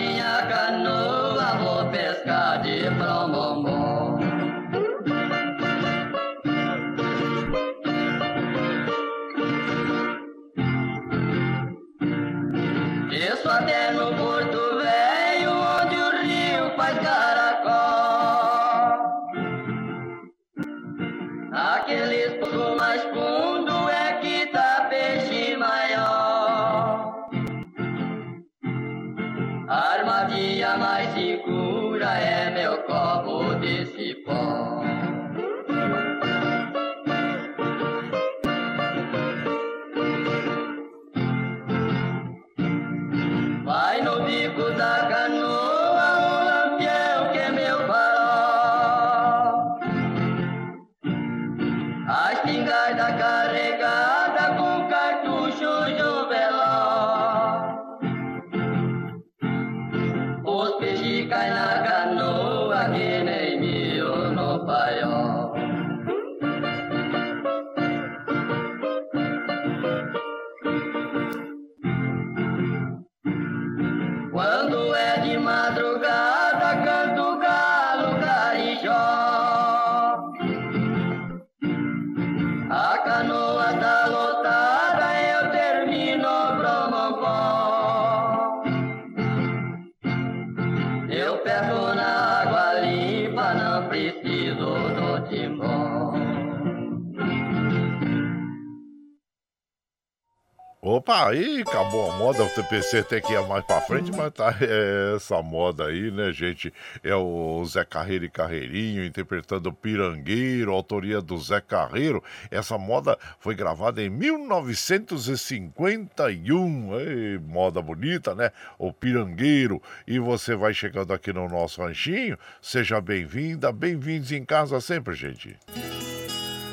aí acabou a moda, o TPC até que ia mais pra frente, mas tá é, essa moda aí, né, gente? É o Zé Carreiro e Carreirinho interpretando Pirangueiro, autoria do Zé Carreiro. Essa moda foi gravada em 1951. Ei, moda bonita, né? O Pirangueiro. E você vai chegando aqui no nosso ranchinho. Seja bem-vinda, bem-vindos em casa sempre, gente.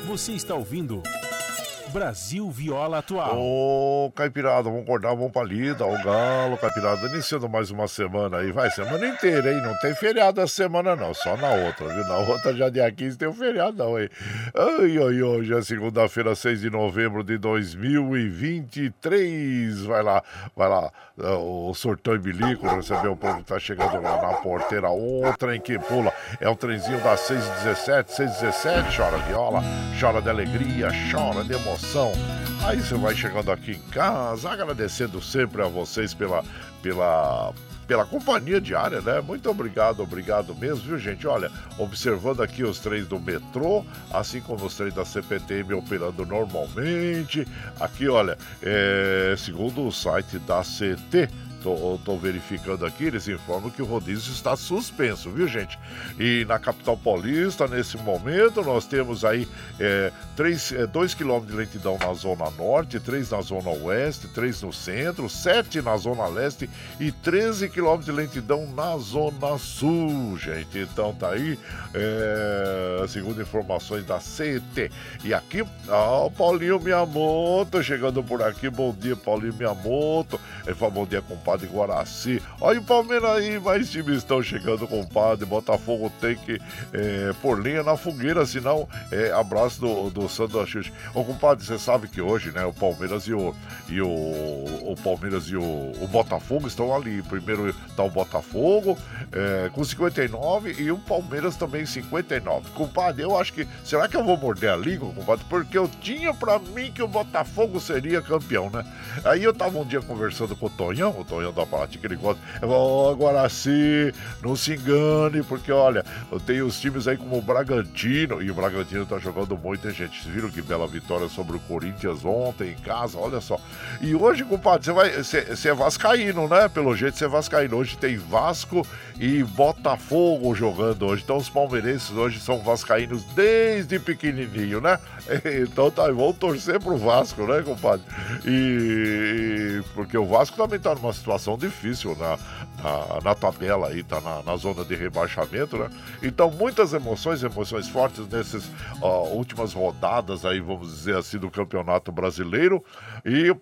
Você está ouvindo. Brasil Viola Atual. Ô, Caipirada, vamos acordar, vamos pra lida, o galo, Caipirada, iniciando mais uma semana aí, vai, semana inteira, hein? Não tem feriado essa semana não, só na outra, viu? Na outra já dia 15 tem um feriado não, hein? Ai, ai, hoje é segunda-feira, 6 de novembro de 2023, vai lá, vai lá, o sortão e bilico, receber o povo que tá chegando lá na porteira, o trem que pula, é o trenzinho das 6 h 17 6 h 17 chora viola, chora de alegria, chora de emoção, Aí você vai chegando aqui em casa, agradecendo sempre a vocês pela, pela, pela companhia diária, né? Muito obrigado, obrigado mesmo, viu, gente? Olha, observando aqui os trens do metrô, assim como os trens da CPTM operando normalmente. Aqui, olha, é, segundo o site da CT, tô, tô verificando aqui, eles informam que o rodízio está suspenso, viu, gente? E na capital paulista, nesse momento, nós temos aí 2 é, é, quilômetros de lentidão na zona norte, 3 na zona oeste, 3 no centro, 7 na zona leste e 13 quilômetros de lentidão na zona sul, gente. Então tá aí, é, segundo informações da CET. E aqui, o Paulinho Miyamoto chegando por aqui. Bom dia, Paulinho Miyamoto. Ele fala bom dia, compadre Guaraci. Olha o Palmeiras aí, mais times estão chegando, compadre. Botafogo tem que é, pôr linha na fogueira, senão é abraço do, do Sandro Axux. Ô, compadre, você sabe que hoje, né, o Palmeiras e o, e o, o Palmeiras e o, o Botafogo estão ali. Primeiro tá o Botafogo é, com 59 e o Palmeiras também 59. Compadre, eu acho que. Será que eu vou morder a língua, compadre? Porque eu tinha pra mim que o Botafogo seria campeão, né? Aí eu tava um dia conversando com o Tonhão, o Tonhão da Parte, que ele gosta. Falei, agora sim, não se engane, porque olha, eu tenho os times aí como o Bragantino, e o Bragantino tá jogando muito, hein, gente? Vocês viram que bela vitória sobre o Corinthians ontem em casa, olha só. E hoje, compadre, você vai. Você é Vascaíno, né? Pelo jeito você é Vascaíno. Hoje tem Vasco e Botafogo jogando hoje. Então os palmeirenses hoje são vascaínos desde pequenininho, né? Então tá, vamos torcer pro Vasco, né, compadre? E, porque o Vasco também tá numa situação difícil na, na, na tabela aí, tá na, na, zona de rebaixamento, né? Então muitas emoções, emoções fortes nessas últimas rodadas aí, vamos dizer assim, do Campeonato Brasileiro. E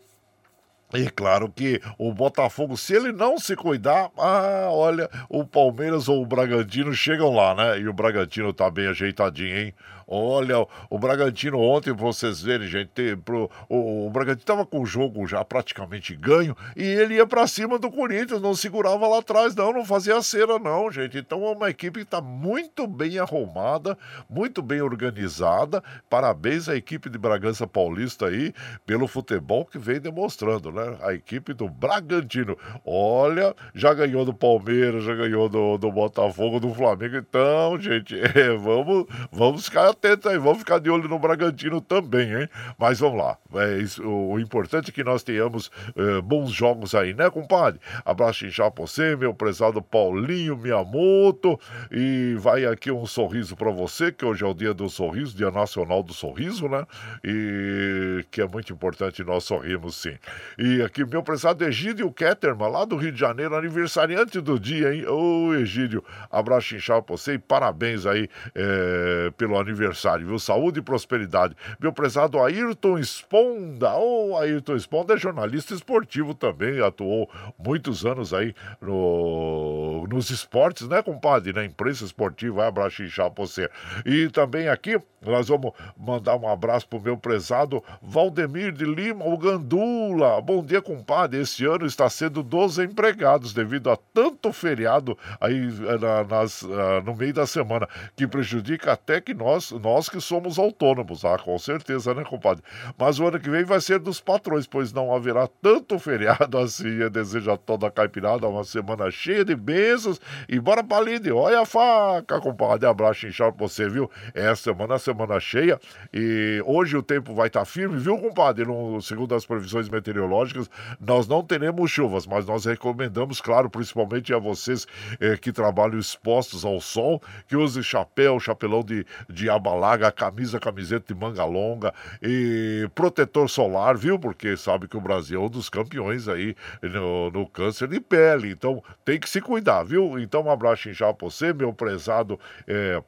e claro que o Botafogo, se ele não se cuidar, ah, olha, o Palmeiras ou o Bragantino chegam lá, né? E o Bragantino tá bem ajeitadinho, hein? Olha, o Bragantino ontem, vocês verem, gente, pro, o, o Bragantino estava com o jogo já praticamente ganho e ele ia para cima do Corinthians, não segurava lá atrás, não, não fazia cera, não, gente. Então é uma equipe que está muito bem arrumada, muito bem organizada. Parabéns à equipe de Bragança Paulista aí pelo futebol que vem demonstrando, né? A equipe do Bragantino. Olha, já ganhou do Palmeiras, já ganhou do, do Botafogo, do Flamengo. Então, gente, é, vamos, vamos ficar atentos aí, vamos ficar de olho no Bragantino também, hein? Mas vamos lá. É, isso, o, o, importante é que nós tenhamos é, bons jogos aí, né, compadre? Abraço já pra você, meu prezado Paulinho Miyamoto. E vai aqui um sorriso para você, que hoje é o dia do sorriso, dia nacional do sorriso, né? E que é muito importante nós sorrirmos sim. E aqui, meu prezado Egídio Ketterman, lá do Rio de Janeiro, aniversariante do dia, hein? Ô, Egídio, abraço inchado pra você e parabéns aí é, pelo aniversário aniversário, viu? Saúde e prosperidade. Meu prezado Ayrton Esponda, ô oh, Ayrton Esponda é jornalista esportivo também, atuou muitos anos aí no, nos esportes, né, compadre? Na imprensa esportiva, vai pra você. E também aqui, nós vamos mandar um abraço pro meu prezado Valdemir de Lima, o Gandula. Bom dia, compadre. Esse ano está sendo dos empregados devido a tanto feriado aí eh, na, nas, uh, no meio da semana, que prejudica até que nós nós, que somos autônomos, ah, com certeza, né, compadre? Mas o ano que vem vai ser dos patrões, pois não haverá tanto feriado assim. Eu desejo a toda a caipirada uma semana cheia de bênçãos e bora pra lide. Olha a faca, compadre. Abraço inchado pra você, viu? É semana, semana cheia e hoje o tempo vai estar tá firme, viu, compadre? No, segundo as previsões meteorológicas, nós não teremos chuvas, mas nós recomendamos, claro, principalmente a vocês eh, que trabalham expostos ao sol, que use chapéu, chapelão de, de abalaga, camisa, camiseta de manga longa e protetor solar, viu? Porque sabe que o Brasil é um dos campeões aí no, no câncer de pele. Então tem que se cuidar, viu? Então um abraço já pra você, meu prezado. É,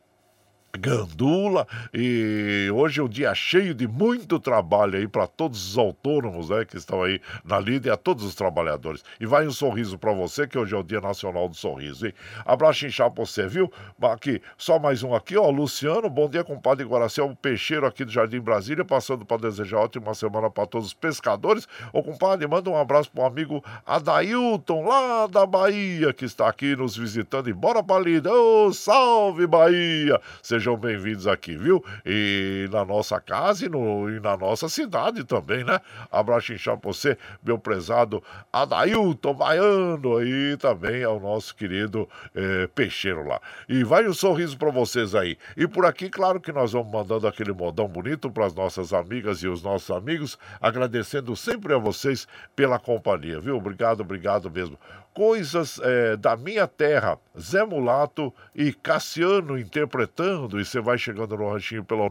Gandula e hoje é um dia cheio de muito trabalho aí para todos os autônomos né, que estão aí na lida e a todos os trabalhadores. E vai um sorriso para você, que hoje é o Dia Nacional do Sorriso. Hein? Abraço inchado pra você, viu? Aqui, só mais um aqui, ó. Luciano, bom dia, compadre Guaracel, um peixeiro aqui do Jardim Brasília, passando para desejar ótima semana para todos os pescadores. Ô, compadre, manda um abraço pro amigo Adailton, lá da Bahia, que está aqui nos visitando. E bora pra lida. Ô, salve Bahia! Seja sejam bem-vindos aqui, viu? E na nossa casa e, no, e na nossa cidade também, né? Abraço inchado pra você, meu prezado Adailton Baiano aí também é o nosso querido é, peixeiro lá. E vai um sorriso para vocês aí. E por aqui, claro que nós vamos mandando aquele modão bonito para as nossas amigas e os nossos amigos, agradecendo sempre a vocês pela companhia, viu? Obrigado, obrigado mesmo. Coisas é, da Minha Terra, Zé Mulato e Cassiano interpretando. E você vai chegando no ranchinho pelo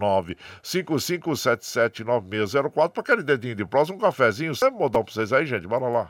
955779604 para aquele dedinho de próximo, um cafezinho. Sempre modão para vocês aí, gente. Bora lá.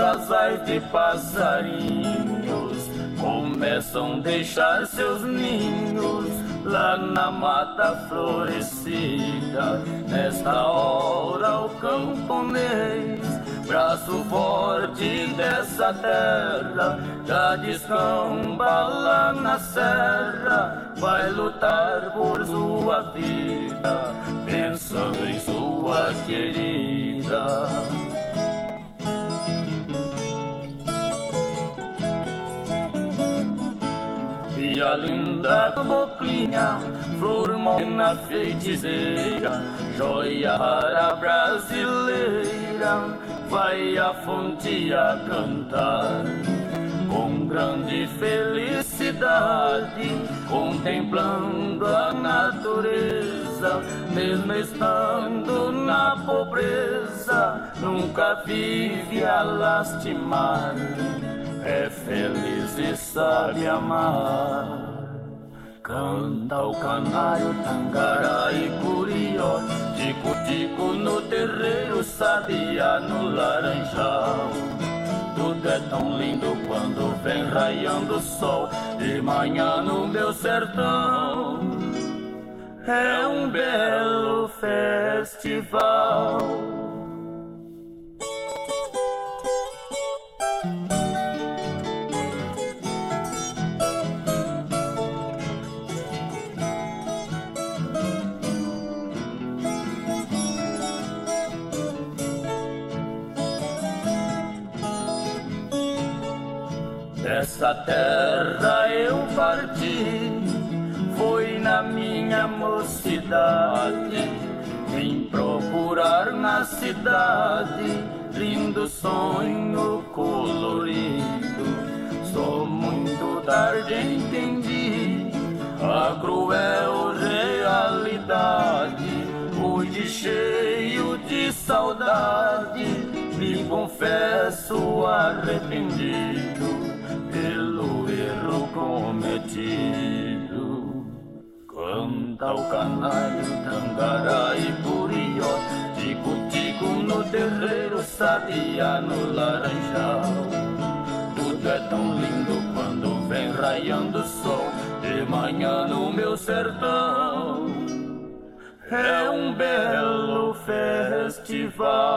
Casais de passarinhos começam a deixar seus ninhos lá na mata florescida. Nesta hora, o camponês, braço forte dessa terra, já descamba lá na serra, vai lutar por sua vida, pensando em sua querida. a linda caboclinha, flor morena feiticeira, joia rara brasileira, vai a fonte a cantar. Com grande felicidade, contemplando a natureza, mesmo estando na pobreza, nunca vive a lastimar é feliz e sabe amar. Canta o canário, tangará e curió, tico-tico no terreiro, sabia no laranjal. Tudo é tão lindo quando vem raiando o sol, de manhã no meu sertão. É um belo festival. Dessa terra eu parti, foi na minha mocidade. Vim procurar na cidade, lindo sonho colorido. Sou muito tarde entendi a cruel realidade. Hoje cheio de saudade, me confesso arrependido pelo erro cometido. Canta o canário, tangará e burió, tico-tico no terreiro, sabia no laranjal. Tudo é tão lindo quando vem raiando o sol, de manhã no meu sertão. É um belo festival.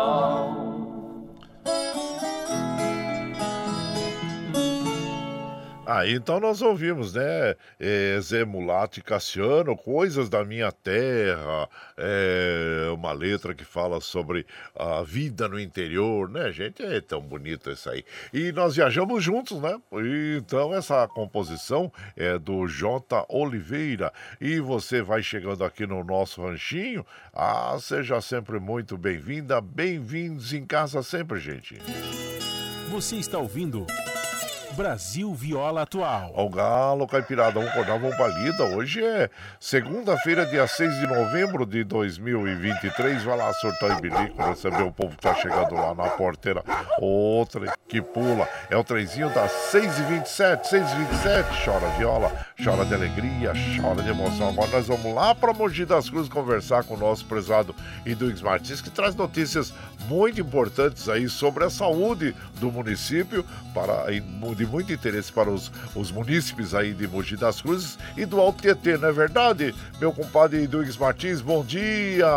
Ah, então nós ouvimos, né? É, Zé Mulato e Cassiano, Coisas da Minha Terra, é, uma letra que fala sobre a vida no interior, né, gente? É tão bonito isso aí. E nós viajamos juntos, né? Então essa composição é do J. Oliveira. E você vai chegando aqui no nosso ranchinho. Ah, seja sempre muito bem-vinda, bem-vindos em casa sempre, gente. Você está ouvindo. Brasil Viola Atual. Ao galo, caipirada, vamos acordar, vamos pra lida. Hoje é segunda-feira, dia 6 de novembro de 2023. Vai lá, surtar e bilico, receber o povo que tá chegando lá na porteira. Outra que pula. É o trenzinho das 6h27, 6h27. Chora viola, chora de alegria, chora de emoção. Agora nós vamos lá pra Mogi das Cruzes conversar com o nosso prezado Induígues Martins, que traz notícias muito importantes aí sobre a saúde do município para de muito interesse para os, os munícipes aí de Mogi das Cruzes e do Alto Tietê, não é verdade? Meu compadre Duígues Martins, bom dia!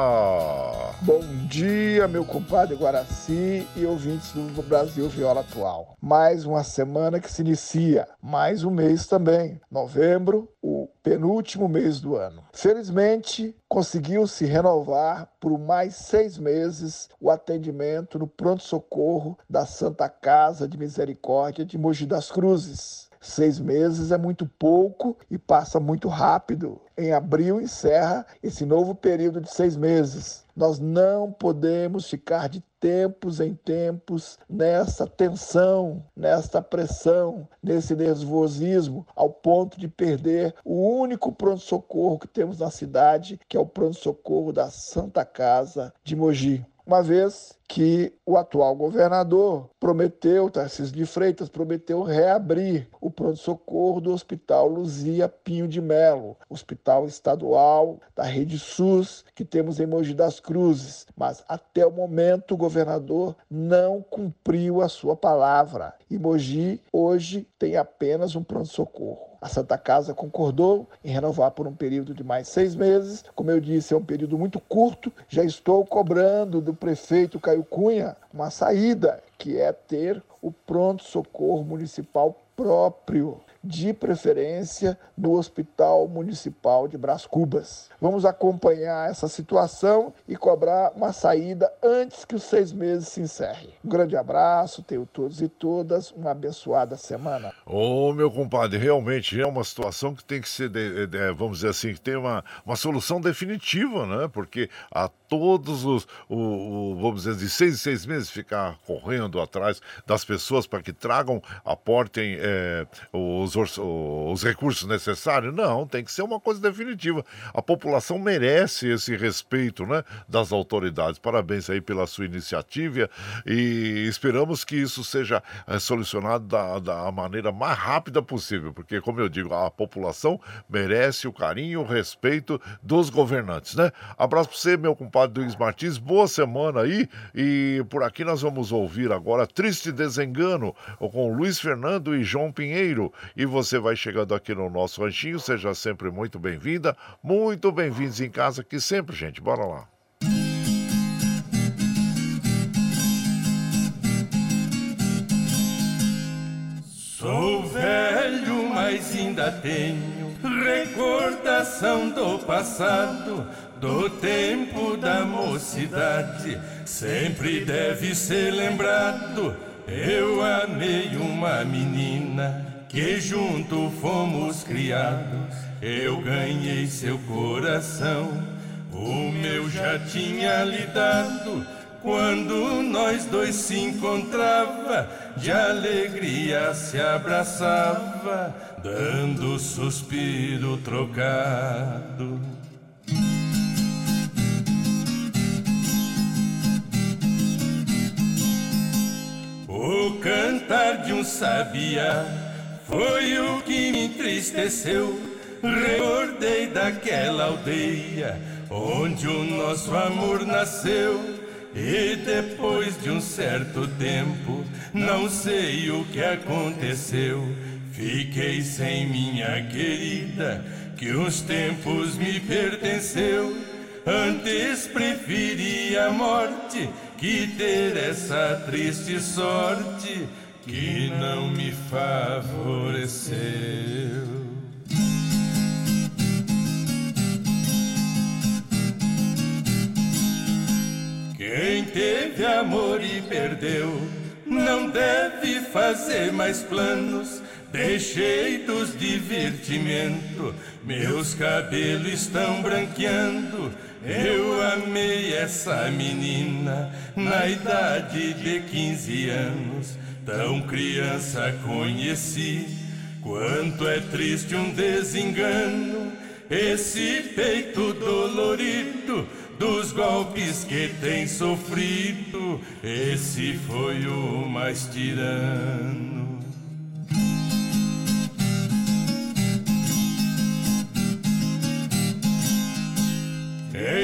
Bom dia, meu compadre Guaraci e ouvintes do Brasil Viola atual. Mais uma semana que se inicia, mais um mês também. Novembro, o penúltimo mês do ano. Felizmente, conseguiu-se renovar por mais seis meses o atendimento no pronto-socorro da Santa Casa de Misericórdia de Mogi das Cruzes. Seis meses é muito pouco e passa muito rápido. Em abril encerra esse novo período de seis meses. Nós não podemos ficar de tempos em tempos nessa tensão, nessa pressão, nesse nervosismo, ao ponto de perder o único pronto-socorro que temos na cidade, que é o pronto-socorro da Santa Casa de Mogi uma vez que o atual governador prometeu, Tarcísio de Freitas prometeu reabrir o pronto-socorro do Hospital Luzia Pinho de Melo, hospital estadual da rede SUS que temos em Mogi das Cruzes. Mas até o momento o governador não cumpriu a sua palavra. E Mogi hoje tem apenas um pronto-socorro. A Santa Casa concordou em renovar por um período de mais seis meses. Como eu disse, é um período muito curto. Já estou cobrando do prefeito Caio Cunha uma saída, que é ter o pronto-socorro municipal próprio de preferência no Hospital Municipal de Brás Cubas. Vamos acompanhar essa situação e cobrar uma saída antes que os seis meses se encerrem. Um grande abraço, tenho todos e todas uma abençoada semana. Ô, oh, meu compadre, realmente é uma situação que tem que ser, de, de, vamos dizer assim, que tem uma, uma solução definitiva, né? Porque a todos os, o, o, vamos dizer, de seis em seis meses ficar correndo atrás das pessoas para que tragam, aportem é, os os, os recursos necessários? Não, tem que ser uma coisa definitiva. A população merece esse respeito né, das autoridades. Parabéns aí pela sua iniciativa e esperamos que isso seja é, solucionado da, da maneira mais rápida possível, porque, como eu digo, a população merece o carinho o respeito dos governantes, né? Abraço para você, meu compadre Luiz Martins, boa semana aí e por aqui nós vamos ouvir agora Triste Desengano com Luiz Fernando e João Pinheiro e você vai chegando aqui no nosso ranchinho, seja sempre muito bem-vinda, muito bem-vindos em casa aqui sempre, gente. Bora lá. Sou velho, mas ainda tenho recordação do passado, do tempo da mocidade. Sempre deve ser lembrado. Eu amei uma menina que junto fomos criados, eu ganhei seu coração. O meu já tinha lhe dado quando nós dois se encontrava, de alegria se abraçava, dando suspiro trocado. O cantar de um sabiá foi o que me entristeceu. Recordei daquela aldeia onde o nosso amor nasceu. E depois de um certo tempo, não sei o que aconteceu. Fiquei sem minha querida, que os tempos me pertenceu. Antes preferi a morte que ter essa triste sorte que não me favoreceu. Quem teve amor e perdeu, não deve fazer mais planos. Deixei dos divertimento, meus cabelos estão branqueando. Eu amei essa menina na idade de 15 anos. Tão criança conheci, quanto é triste um desengano, esse peito dolorido dos golpes que tem sofrido, esse foi o mais tirano.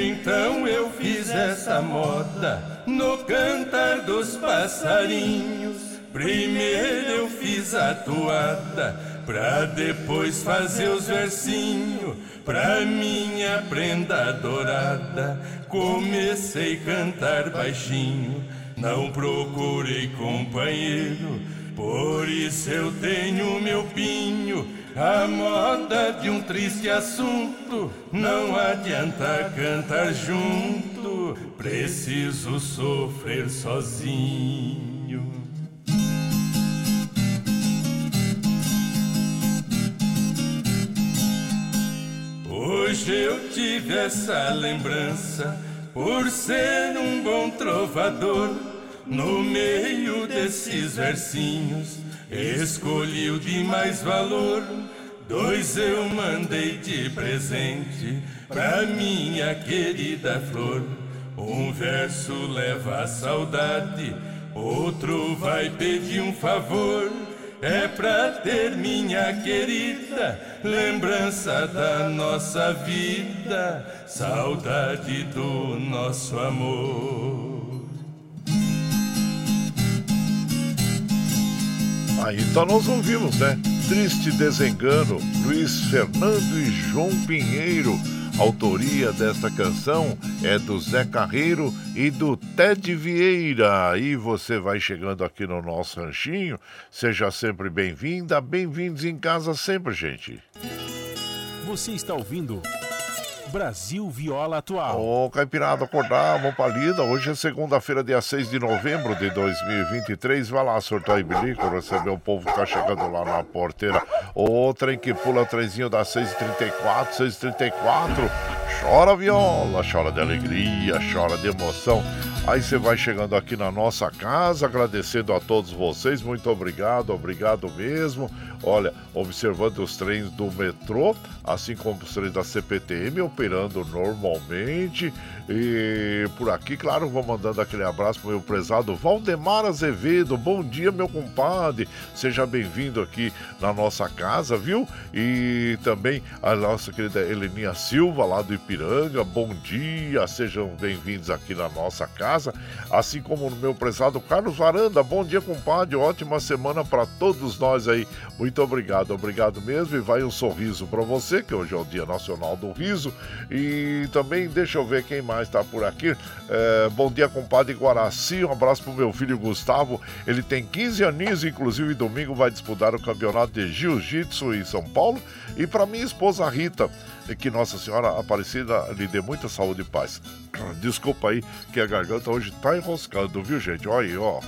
Então eu fiz essa moda no cantar dos passarinhos Primeiro eu fiz a toada, pra depois fazer os versinhos, pra minha prenda dourada. Comecei a cantar baixinho, não procurei companheiro, por isso eu tenho meu pinho. A moda de um triste assunto, não adianta cantar junto, preciso sofrer sozinho. Hoje eu tive essa lembrança por ser um bom trovador. No meio desses versinhos, escolhi o de mais valor. Dois eu mandei de presente pra minha querida flor. Um verso leva a saudade, outro vai pedir um favor. É pra ter minha querida lembrança da nossa vida, saudade do nosso amor. Aí então nós ouvimos, né? Triste Desengano, Luiz Fernando e João Pinheiro autoria desta canção é do Zé Carreiro e do Ted Vieira. E você vai chegando aqui no nosso ranchinho. Seja sempre bem-vinda, bem-vindos em casa sempre, gente. Você está ouvindo Brasil Viola Atual. Ô, Caipirada, acordar, mão palida. Hoje é segunda-feira, dia 6 de novembro de 2023. Vai lá, surtar e bilico, receber o povo que tá chegando lá na porteira. O trem que pula, trenzinho das 6h34, 6h34. Chora viola, chora de alegria, chora de emoção. Aí você vai chegando aqui na nossa casa, agradecendo a todos vocês, muito obrigado, obrigado mesmo. Olha, observando os trens do metrô, assim como os trens da CPTM operando normalmente. E por aqui, claro, vou mandando aquele abraço pro meu prezado Valdemar Azevedo. Bom dia, meu compadre. Seja bem-vindo aqui na nossa casa, viu? E também a nossa querida Heleninha Silva, lá do Ipiranga. Bom dia, sejam bem-vindos aqui na nossa casa. Assim como no meu prezado Carlos Varanda. Bom dia, compadre. Ótima semana para todos nós aí. Muito obrigado, obrigado mesmo. E vai um sorriso para você, que hoje é o Dia Nacional do Riso. E também, deixa eu ver quem mais está por aqui. É, bom dia, compadre Guaraci. Um abraço pro meu filho Gustavo. Ele tem 15 aninhos, inclusive domingo vai disputar o campeonato de Jiu-Jitsu em São Paulo. E para minha esposa Rita, que Nossa Senhora Aparecida lhe dê muita saúde e paz. Desculpa aí que a garganta hoje tá enroscando, viu, gente? Olha aí, ó.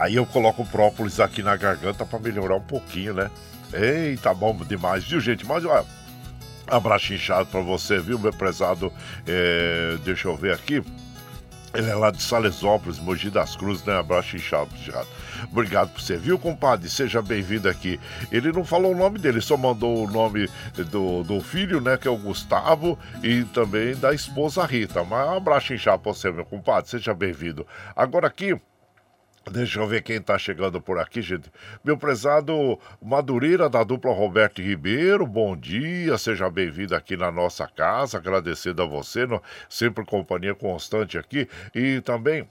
Aí eu coloco o própolis aqui na garganta para melhorar um pouquinho, né? Eita, bom demais, viu, gente? Mas olha, abraço inchado para você, viu, meu prezado? É, deixa eu ver aqui. Ele é lá de Salesópolis, Mogi das Cruzes, né? Abraço inchado. Obrigado por você, viu, compadre? Seja bem-vindo aqui. Ele não falou o nome dele, só mandou o nome do, do filho, né? Que é o Gustavo, e também da esposa Rita. Mas abraço inchado pra você, meu compadre. Seja bem-vindo. Agora aqui. Deixa eu ver quem está chegando por aqui, gente. Meu prezado Madureira da dupla Roberto Ribeiro, bom dia, seja bem-vindo aqui na nossa casa, agradecendo a você, sempre companhia constante aqui. E também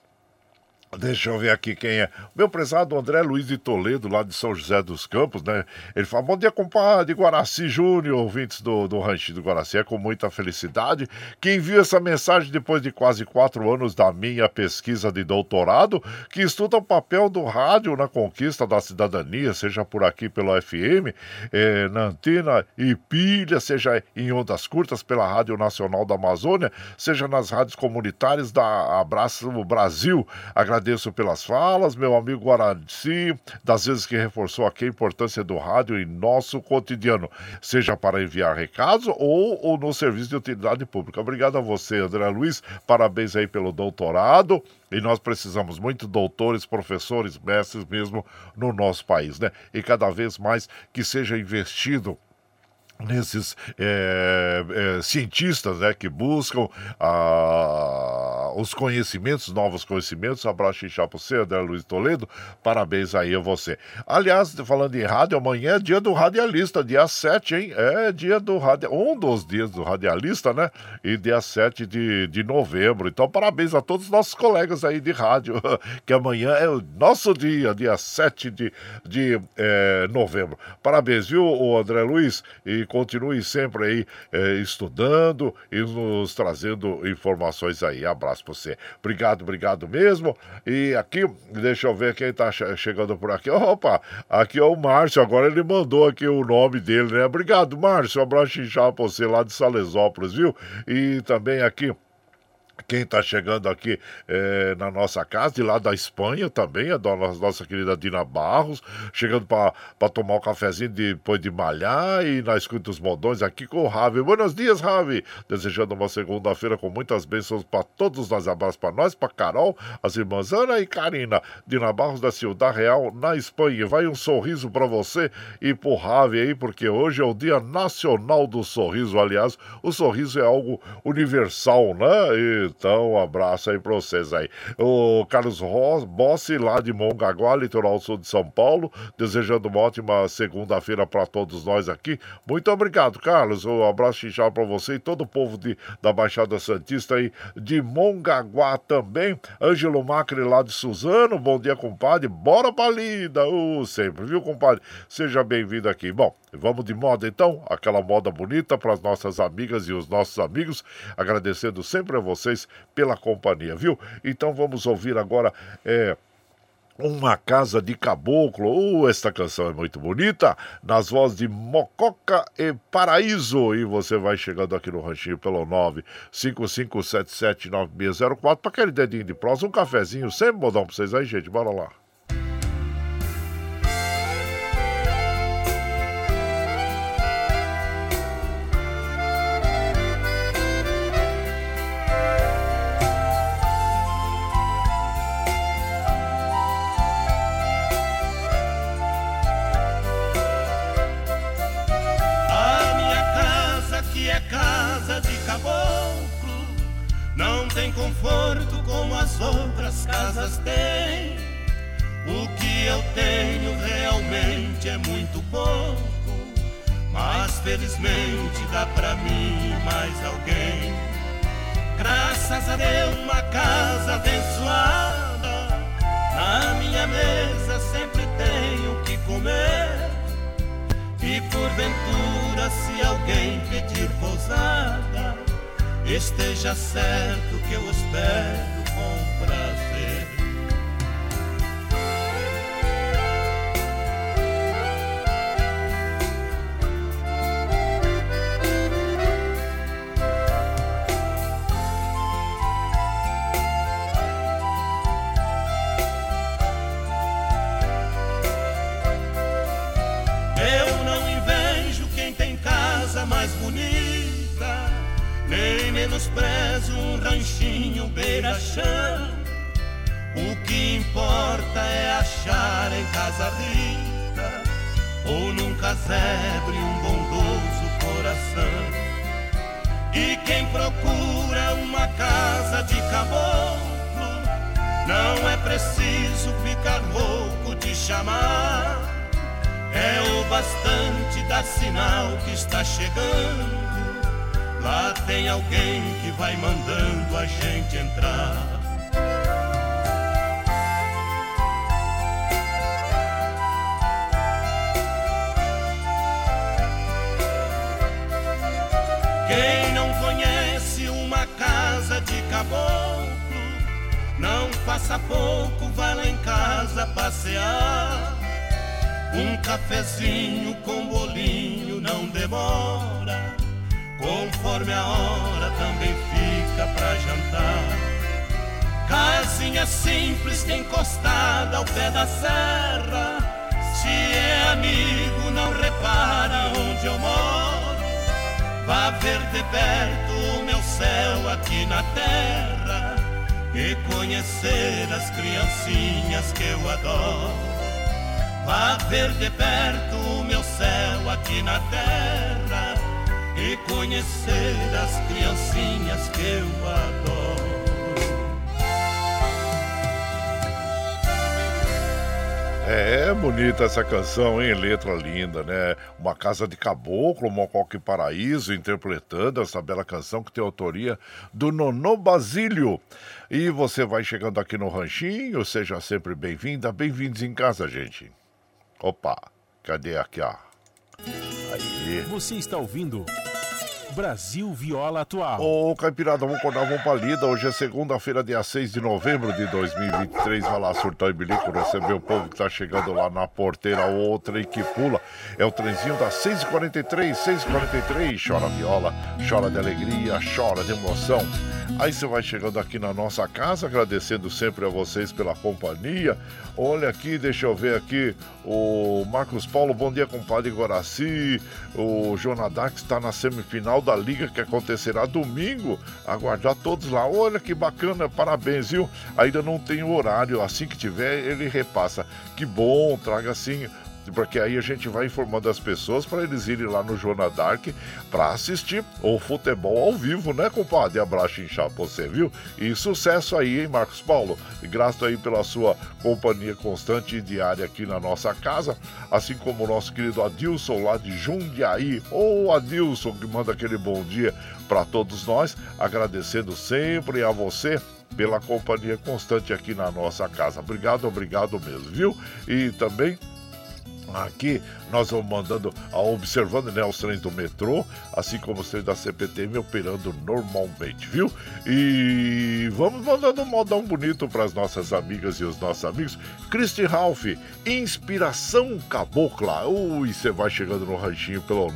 Deixa eu ver aqui quem é. Meu prezado André Luiz de Toledo, lá de São José dos Campos, né? Ele fala: Bom dia, compadre Guaraci Júnior, ouvintes do, do Rancho do Guaraci. É com muita felicidade que envio essa mensagem depois de quase quatro anos da minha pesquisa de doutorado, que estuda o papel do rádio na conquista da cidadania, seja por aqui pelo FM, eh, na antena e pilha, seja em ondas curtas pela Rádio Nacional da Amazônia, seja nas rádios comunitárias da Abraço Brasil. Agradeço agradeço pelas falas, meu amigo Guaraci, das vezes que reforçou aqui a importância do rádio em nosso cotidiano, seja para enviar recados ou, ou no serviço de utilidade pública. Obrigado a você, André Luiz, parabéns aí pelo doutorado. E nós precisamos muito doutores, professores, mestres mesmo no nosso país, né? E cada vez mais que seja investido nesses é, é, cientistas né, que buscam a, os conhecimentos, novos conhecimentos. Abraço inchar para você, André Luiz Toledo. Parabéns aí a você. Aliás, falando em rádio, amanhã é dia do radialista, dia 7, hein? É dia do rádio, um dos dias do radialista, né? E dia 7 de, de novembro. Então, parabéns a todos os nossos colegas aí de rádio, que amanhã é o nosso dia, dia 7 de, de é, novembro. Parabéns, viu, André Luiz? E continue sempre aí é, estudando e nos trazendo informações aí. Abraço você. Obrigado, obrigado mesmo. E aqui, deixa eu ver quem tá chegando por aqui. Opa, aqui é o Márcio. Agora ele mandou aqui o nome dele, né? Obrigado, Márcio. Um abraço inchado pra você lá de Salesópolis, viu? E também aqui quem está chegando aqui é, na nossa casa, de lá da Espanha também, a nossa, nossa querida Dina Barros, chegando para tomar um cafezinho depois de malhar e na escuta dos modões aqui com o Ravi. Buenos dias, Ravi! Desejando uma segunda-feira com muitas bênçãos para todos nós. Abraços para nós, para Carol, as irmãs Ana e Karina. Dina Barros da Ciudad Real, na Espanha. Vai um sorriso para você e para o Ravi aí, porque hoje é o Dia Nacional do Sorriso. Aliás, o sorriso é algo universal, né? E então, um abraço aí pra vocês aí. O Carlos Ross, Bossi, lá de Mongaguá, litoral sul de São Paulo, desejando uma ótima segunda-feira para todos nós aqui. Muito obrigado, Carlos. Um abraço inchado para você e todo o povo de, da Baixada Santista aí de Mongaguá também. Ângelo Macri lá de Suzano, bom dia, compadre. Bora pra lida, uh, sempre, viu, compadre? Seja bem-vindo aqui. Bom, vamos de moda então, aquela moda bonita para as nossas amigas e os nossos amigos, agradecendo sempre a vocês pela companhia, viu? Então vamos ouvir agora. É, uma Casa de Caboclo. Uh, esta canção é muito bonita. Nas vozes de Mococa e Paraíso. E você vai chegando aqui no ranchinho pelo 955779604 para aquele dedinho de prosa. Um cafezinho, sempre modão para vocês aí, gente. Bora lá. Essa canção, hein? Letra linda, né? Uma Casa de Caboclo, Mocoque Paraíso, interpretando essa bela canção que tem autoria do Nonô Basílio. E você vai chegando aqui no Ranchinho, seja sempre bem-vinda, bem-vindos em casa, gente. Opa, cadê aqui, ó? Aí. Você está ouvindo Brasil Viola Atual. Ô, Caipirada, vamos acordar, vamos pra lida. Hoje é segunda-feira, dia 6 de novembro de 2023. Vai lá, surtar e bilico, receber o povo que tá chegando lá na porteira, outra e que pula. É o trenzinho das 6h43, 6h43. Chora viola, chora de alegria, chora de emoção. Aí você vai chegando aqui na nossa casa, agradecendo sempre a vocês pela companhia. Olha aqui, deixa eu ver aqui. O Marcos Paulo, bom dia, compadre Guaraci. O Jonadax está na semifinal da liga que acontecerá domingo. Aguardar todos lá. Olha que bacana, parabéns, viu? Ainda não tem horário. Assim que tiver, ele repassa. Que bom, traga assim porque aí a gente vai informando as pessoas para eles irem lá no Jornal Dark para assistir o futebol ao vivo, né, compadre? Abraço inchado você, viu? E sucesso aí, hein, Marcos Paulo? E graças aí pela sua companhia constante e diária aqui na nossa casa, assim como o nosso querido Adilson lá de Jundiaí. Oh, Adilson, que manda aquele bom dia para todos nós, agradecendo sempre a você pela companhia constante aqui na nossa casa. Obrigado, obrigado mesmo, viu? E também Aqui nós vamos mandando, observando né, os trens do metrô, assim como os trens da CPTM operando normalmente, viu? E vamos mandando um modão bonito para as nossas amigas e os nossos amigos. Christy Ralph, Inspiração Cabocla. Ui, você vai chegando no ranchinho pelo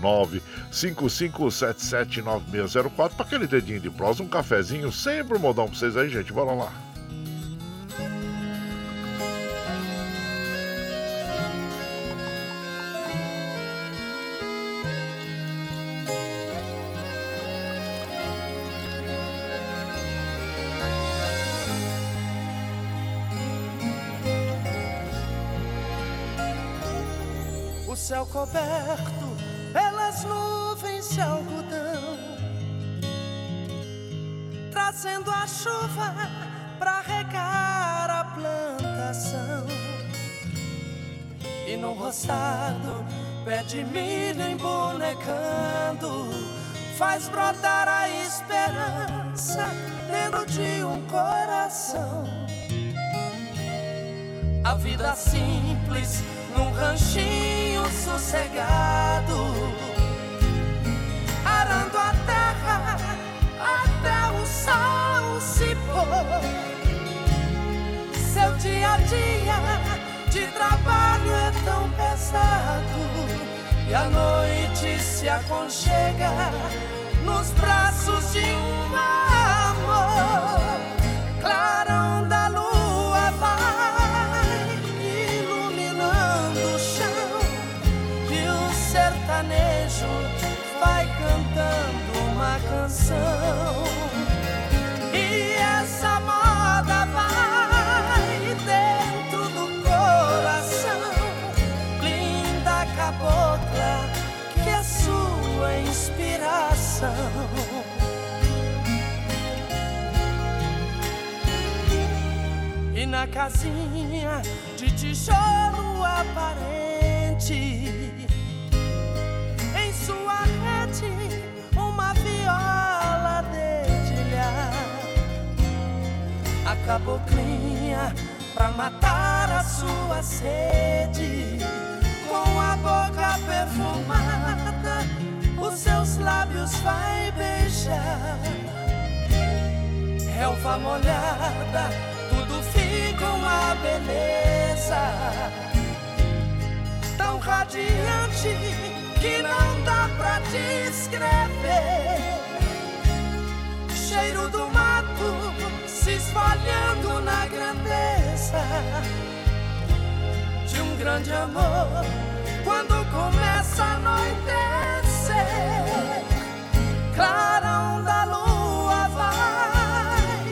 955779604 para aquele dedinho de prosa, um cafezinho, sempre um modão para vocês aí, gente. Bora lá. Céu coberto pelas nuvens de algodão, trazendo a chuva para regar a plantação. E no roçado, pé de milho embonecando, faz brotar a esperança dentro de um coração. A vida simples num ranchinho sossegado, arando a terra até o sol se pôr. Seu dia a dia de trabalho é tão pesado e a noite se aconchega nos braços de um amor. Clarão E na casinha de tijolo aparente, caboclinha pra matar a sua sede, com a boca perfumada, os seus lábios vai beijar. Relva molhada, tudo fica uma beleza tão radiante que não dá pra descrever. Cheiro do mato se espalhando na grandeza de um grande amor quando começa a anoitecer. Clarão da lua vai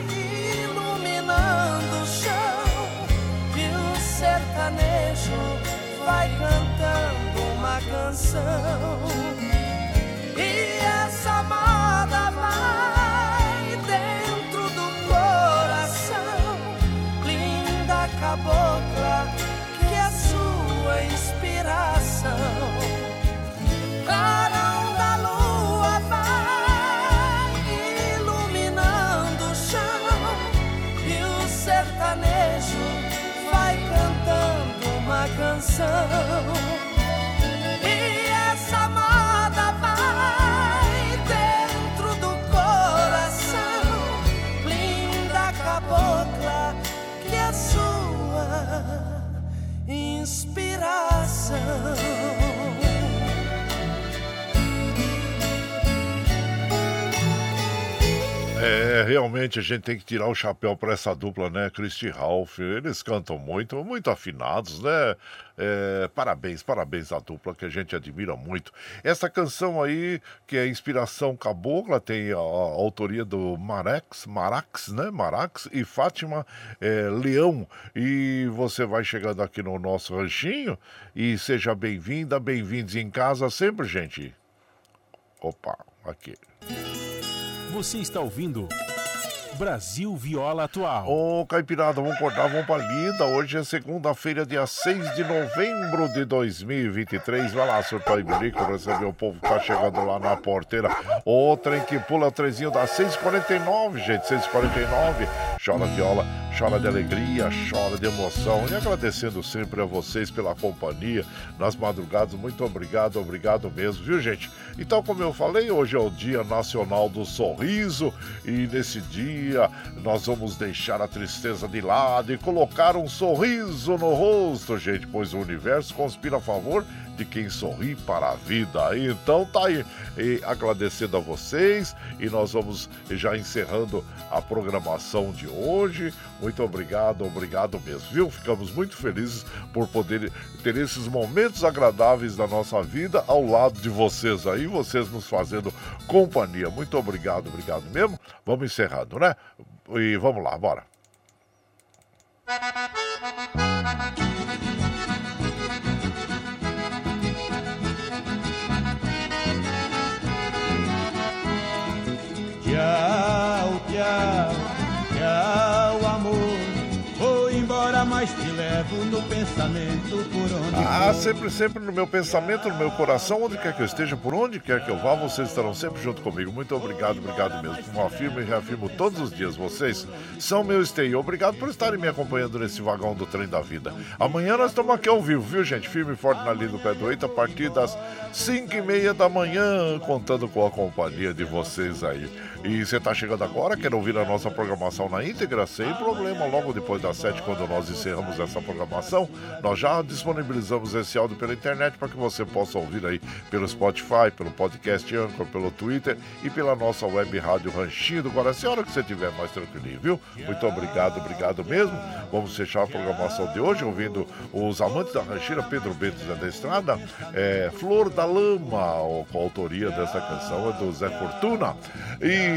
iluminando o chão e o sertanejo vai cantando uma canção. E cabocla que a sua inspiração clarão da lua vai iluminando o chão e o sertanejo vai cantando uma canção. 生 Realmente a gente tem que tirar o chapéu para essa dupla, né? Christy Ralph, eles cantam muito, muito afinados, né? É, parabéns, parabéns à dupla que a gente admira muito. Essa canção aí, que é inspiração cabocla, tem a, a autoria do Marax, Marax, né? Marax e Fátima é, Leão. E você vai chegando aqui no nosso ranchinho e seja bem-vinda, bem-vindos em casa sempre, gente. Opa, aqui. Você está ouvindo Brasil Viola Atual. Ô, Caipirada, vamos cortar, vamos pra lida. Hoje é segunda-feira, dia 6 de novembro de 2023. Vai lá, surtar e bilico, receber o povo que tá chegando lá na porteira. O trem que pula, trezinho da 6h49, gente, 6h49. Chora viola, chora de alegria, chora de emoção. E agradecendo sempre a vocês pela companhia nas madrugadas. Muito obrigado, obrigado mesmo, viu, gente? Então, como eu falei, hoje é o Dia Nacional do Sorriso e nesse dia nós vamos deixar a tristeza de lado e colocar um sorriso no rosto, gente, pois o universo conspira a favor de quem sorri para a vida. Então tá aí, e agradecendo a vocês e nós vamos já encerrando a programação de hoje. Muito obrigado, obrigado mesmo, viu? Ficamos muito felizes por poder ter esses momentos agradáveis da nossa vida ao lado de vocês aí, vocês nos fazendo companhia. Muito obrigado, obrigado mesmo. Vamos encerrando, né? E vamos lá, bora. Tchau, tchau, tchau, amor. Vou embora, mas te levo no pensamento por onde Ah, for. sempre, sempre no meu pensamento, no meu coração, onde quer que eu esteja, por onde quer que eu vá, vocês estarão sempre junto comigo. Muito obrigado, obrigado mesmo. Como afirmo e reafirmo todos os dias, vocês são meu esteio. Obrigado por estarem me acompanhando nesse vagão do trem da vida. Amanhã nós estamos aqui ao vivo, viu, gente? Firme e forte na linha do pé do eito, a partir das 5 e meia da manhã, contando com a companhia de vocês aí. E você está chegando agora, quer ouvir a nossa programação na íntegra? Sem problema, logo depois das 7, quando nós encerramos essa programação, nós já disponibilizamos esse áudio pela internet para que você possa ouvir aí pelo Spotify, pelo podcast Anchor, pelo Twitter e pela nossa web rádio Ranchinho do Guaraci, a hora que você estiver mais tranquilinho, viu? Muito obrigado, obrigado mesmo. Vamos fechar a programação de hoje ouvindo os amantes da rancheira Pedro Bento da Estrada, é, Flor da Lama, com a autoria dessa canção é do Zé Fortuna. E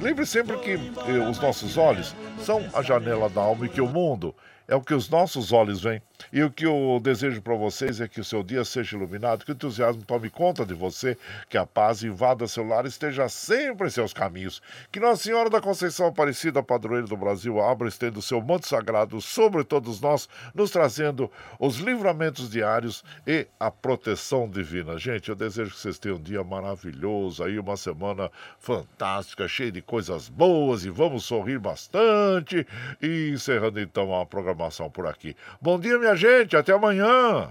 lembre sempre que eh, os nossos olhos são a janela da alma e que o mundo é o que os nossos olhos veem. E o que eu desejo para vocês é que o seu dia seja iluminado, que o entusiasmo tome conta de você, que a paz invada seu lar e esteja sempre em seus caminhos. Que Nossa Senhora da Conceição Aparecida, padroeira do Brasil, abra estendo seu manto sagrado sobre todos nós, nos trazendo os livramentos diários e a proteção divina. Gente, eu desejo que vocês tenham um dia maravilhoso aí, uma semana fantástica, cheia de coisas boas e vamos sorrir bastante. E encerrando então a programação por aqui. Bom dia, minha gente, até amanhã.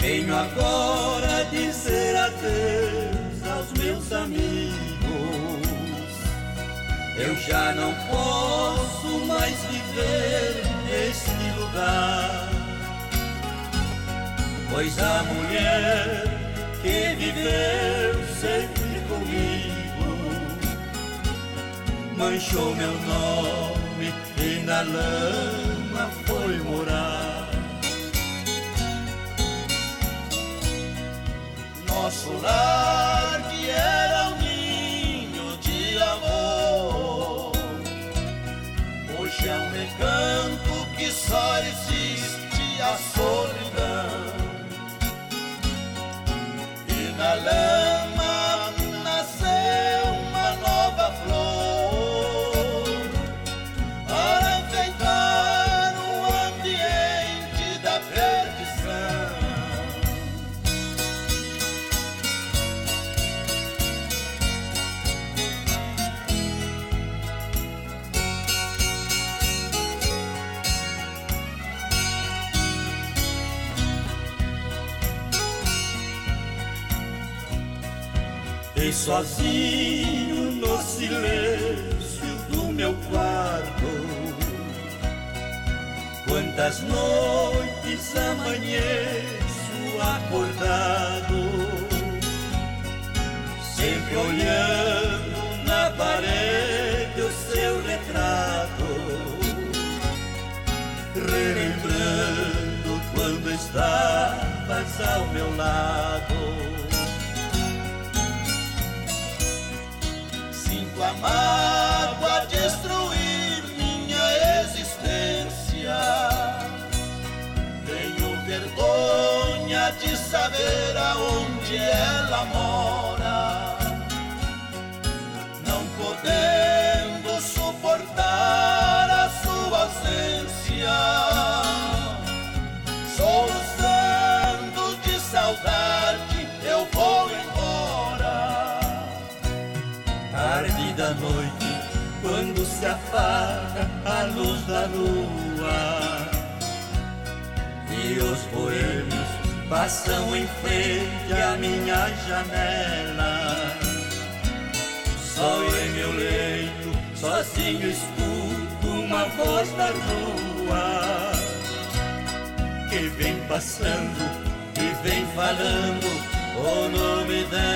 Venho agora dizer adeus aos meus amigos. Eu já não posso mais viver neste lugar. Pois a mulher que viveu sempre comigo manchou meu nome e na lama foi morar. Nosso lar E sozinho no silêncio do meu quarto. Quantas noites amanheço acordado Sempre olhando na parede o seu retrato. Relembrando quando estavas ao meu lado a mágoa destruir minha existência. Tenho vergonha de saber aonde ela mora. Não podendo se apaga a luz da lua. E os boêmios passam em frente à minha janela. Só em meu leito, sozinho escuto uma voz da rua que vem passando e vem falando o nome dela.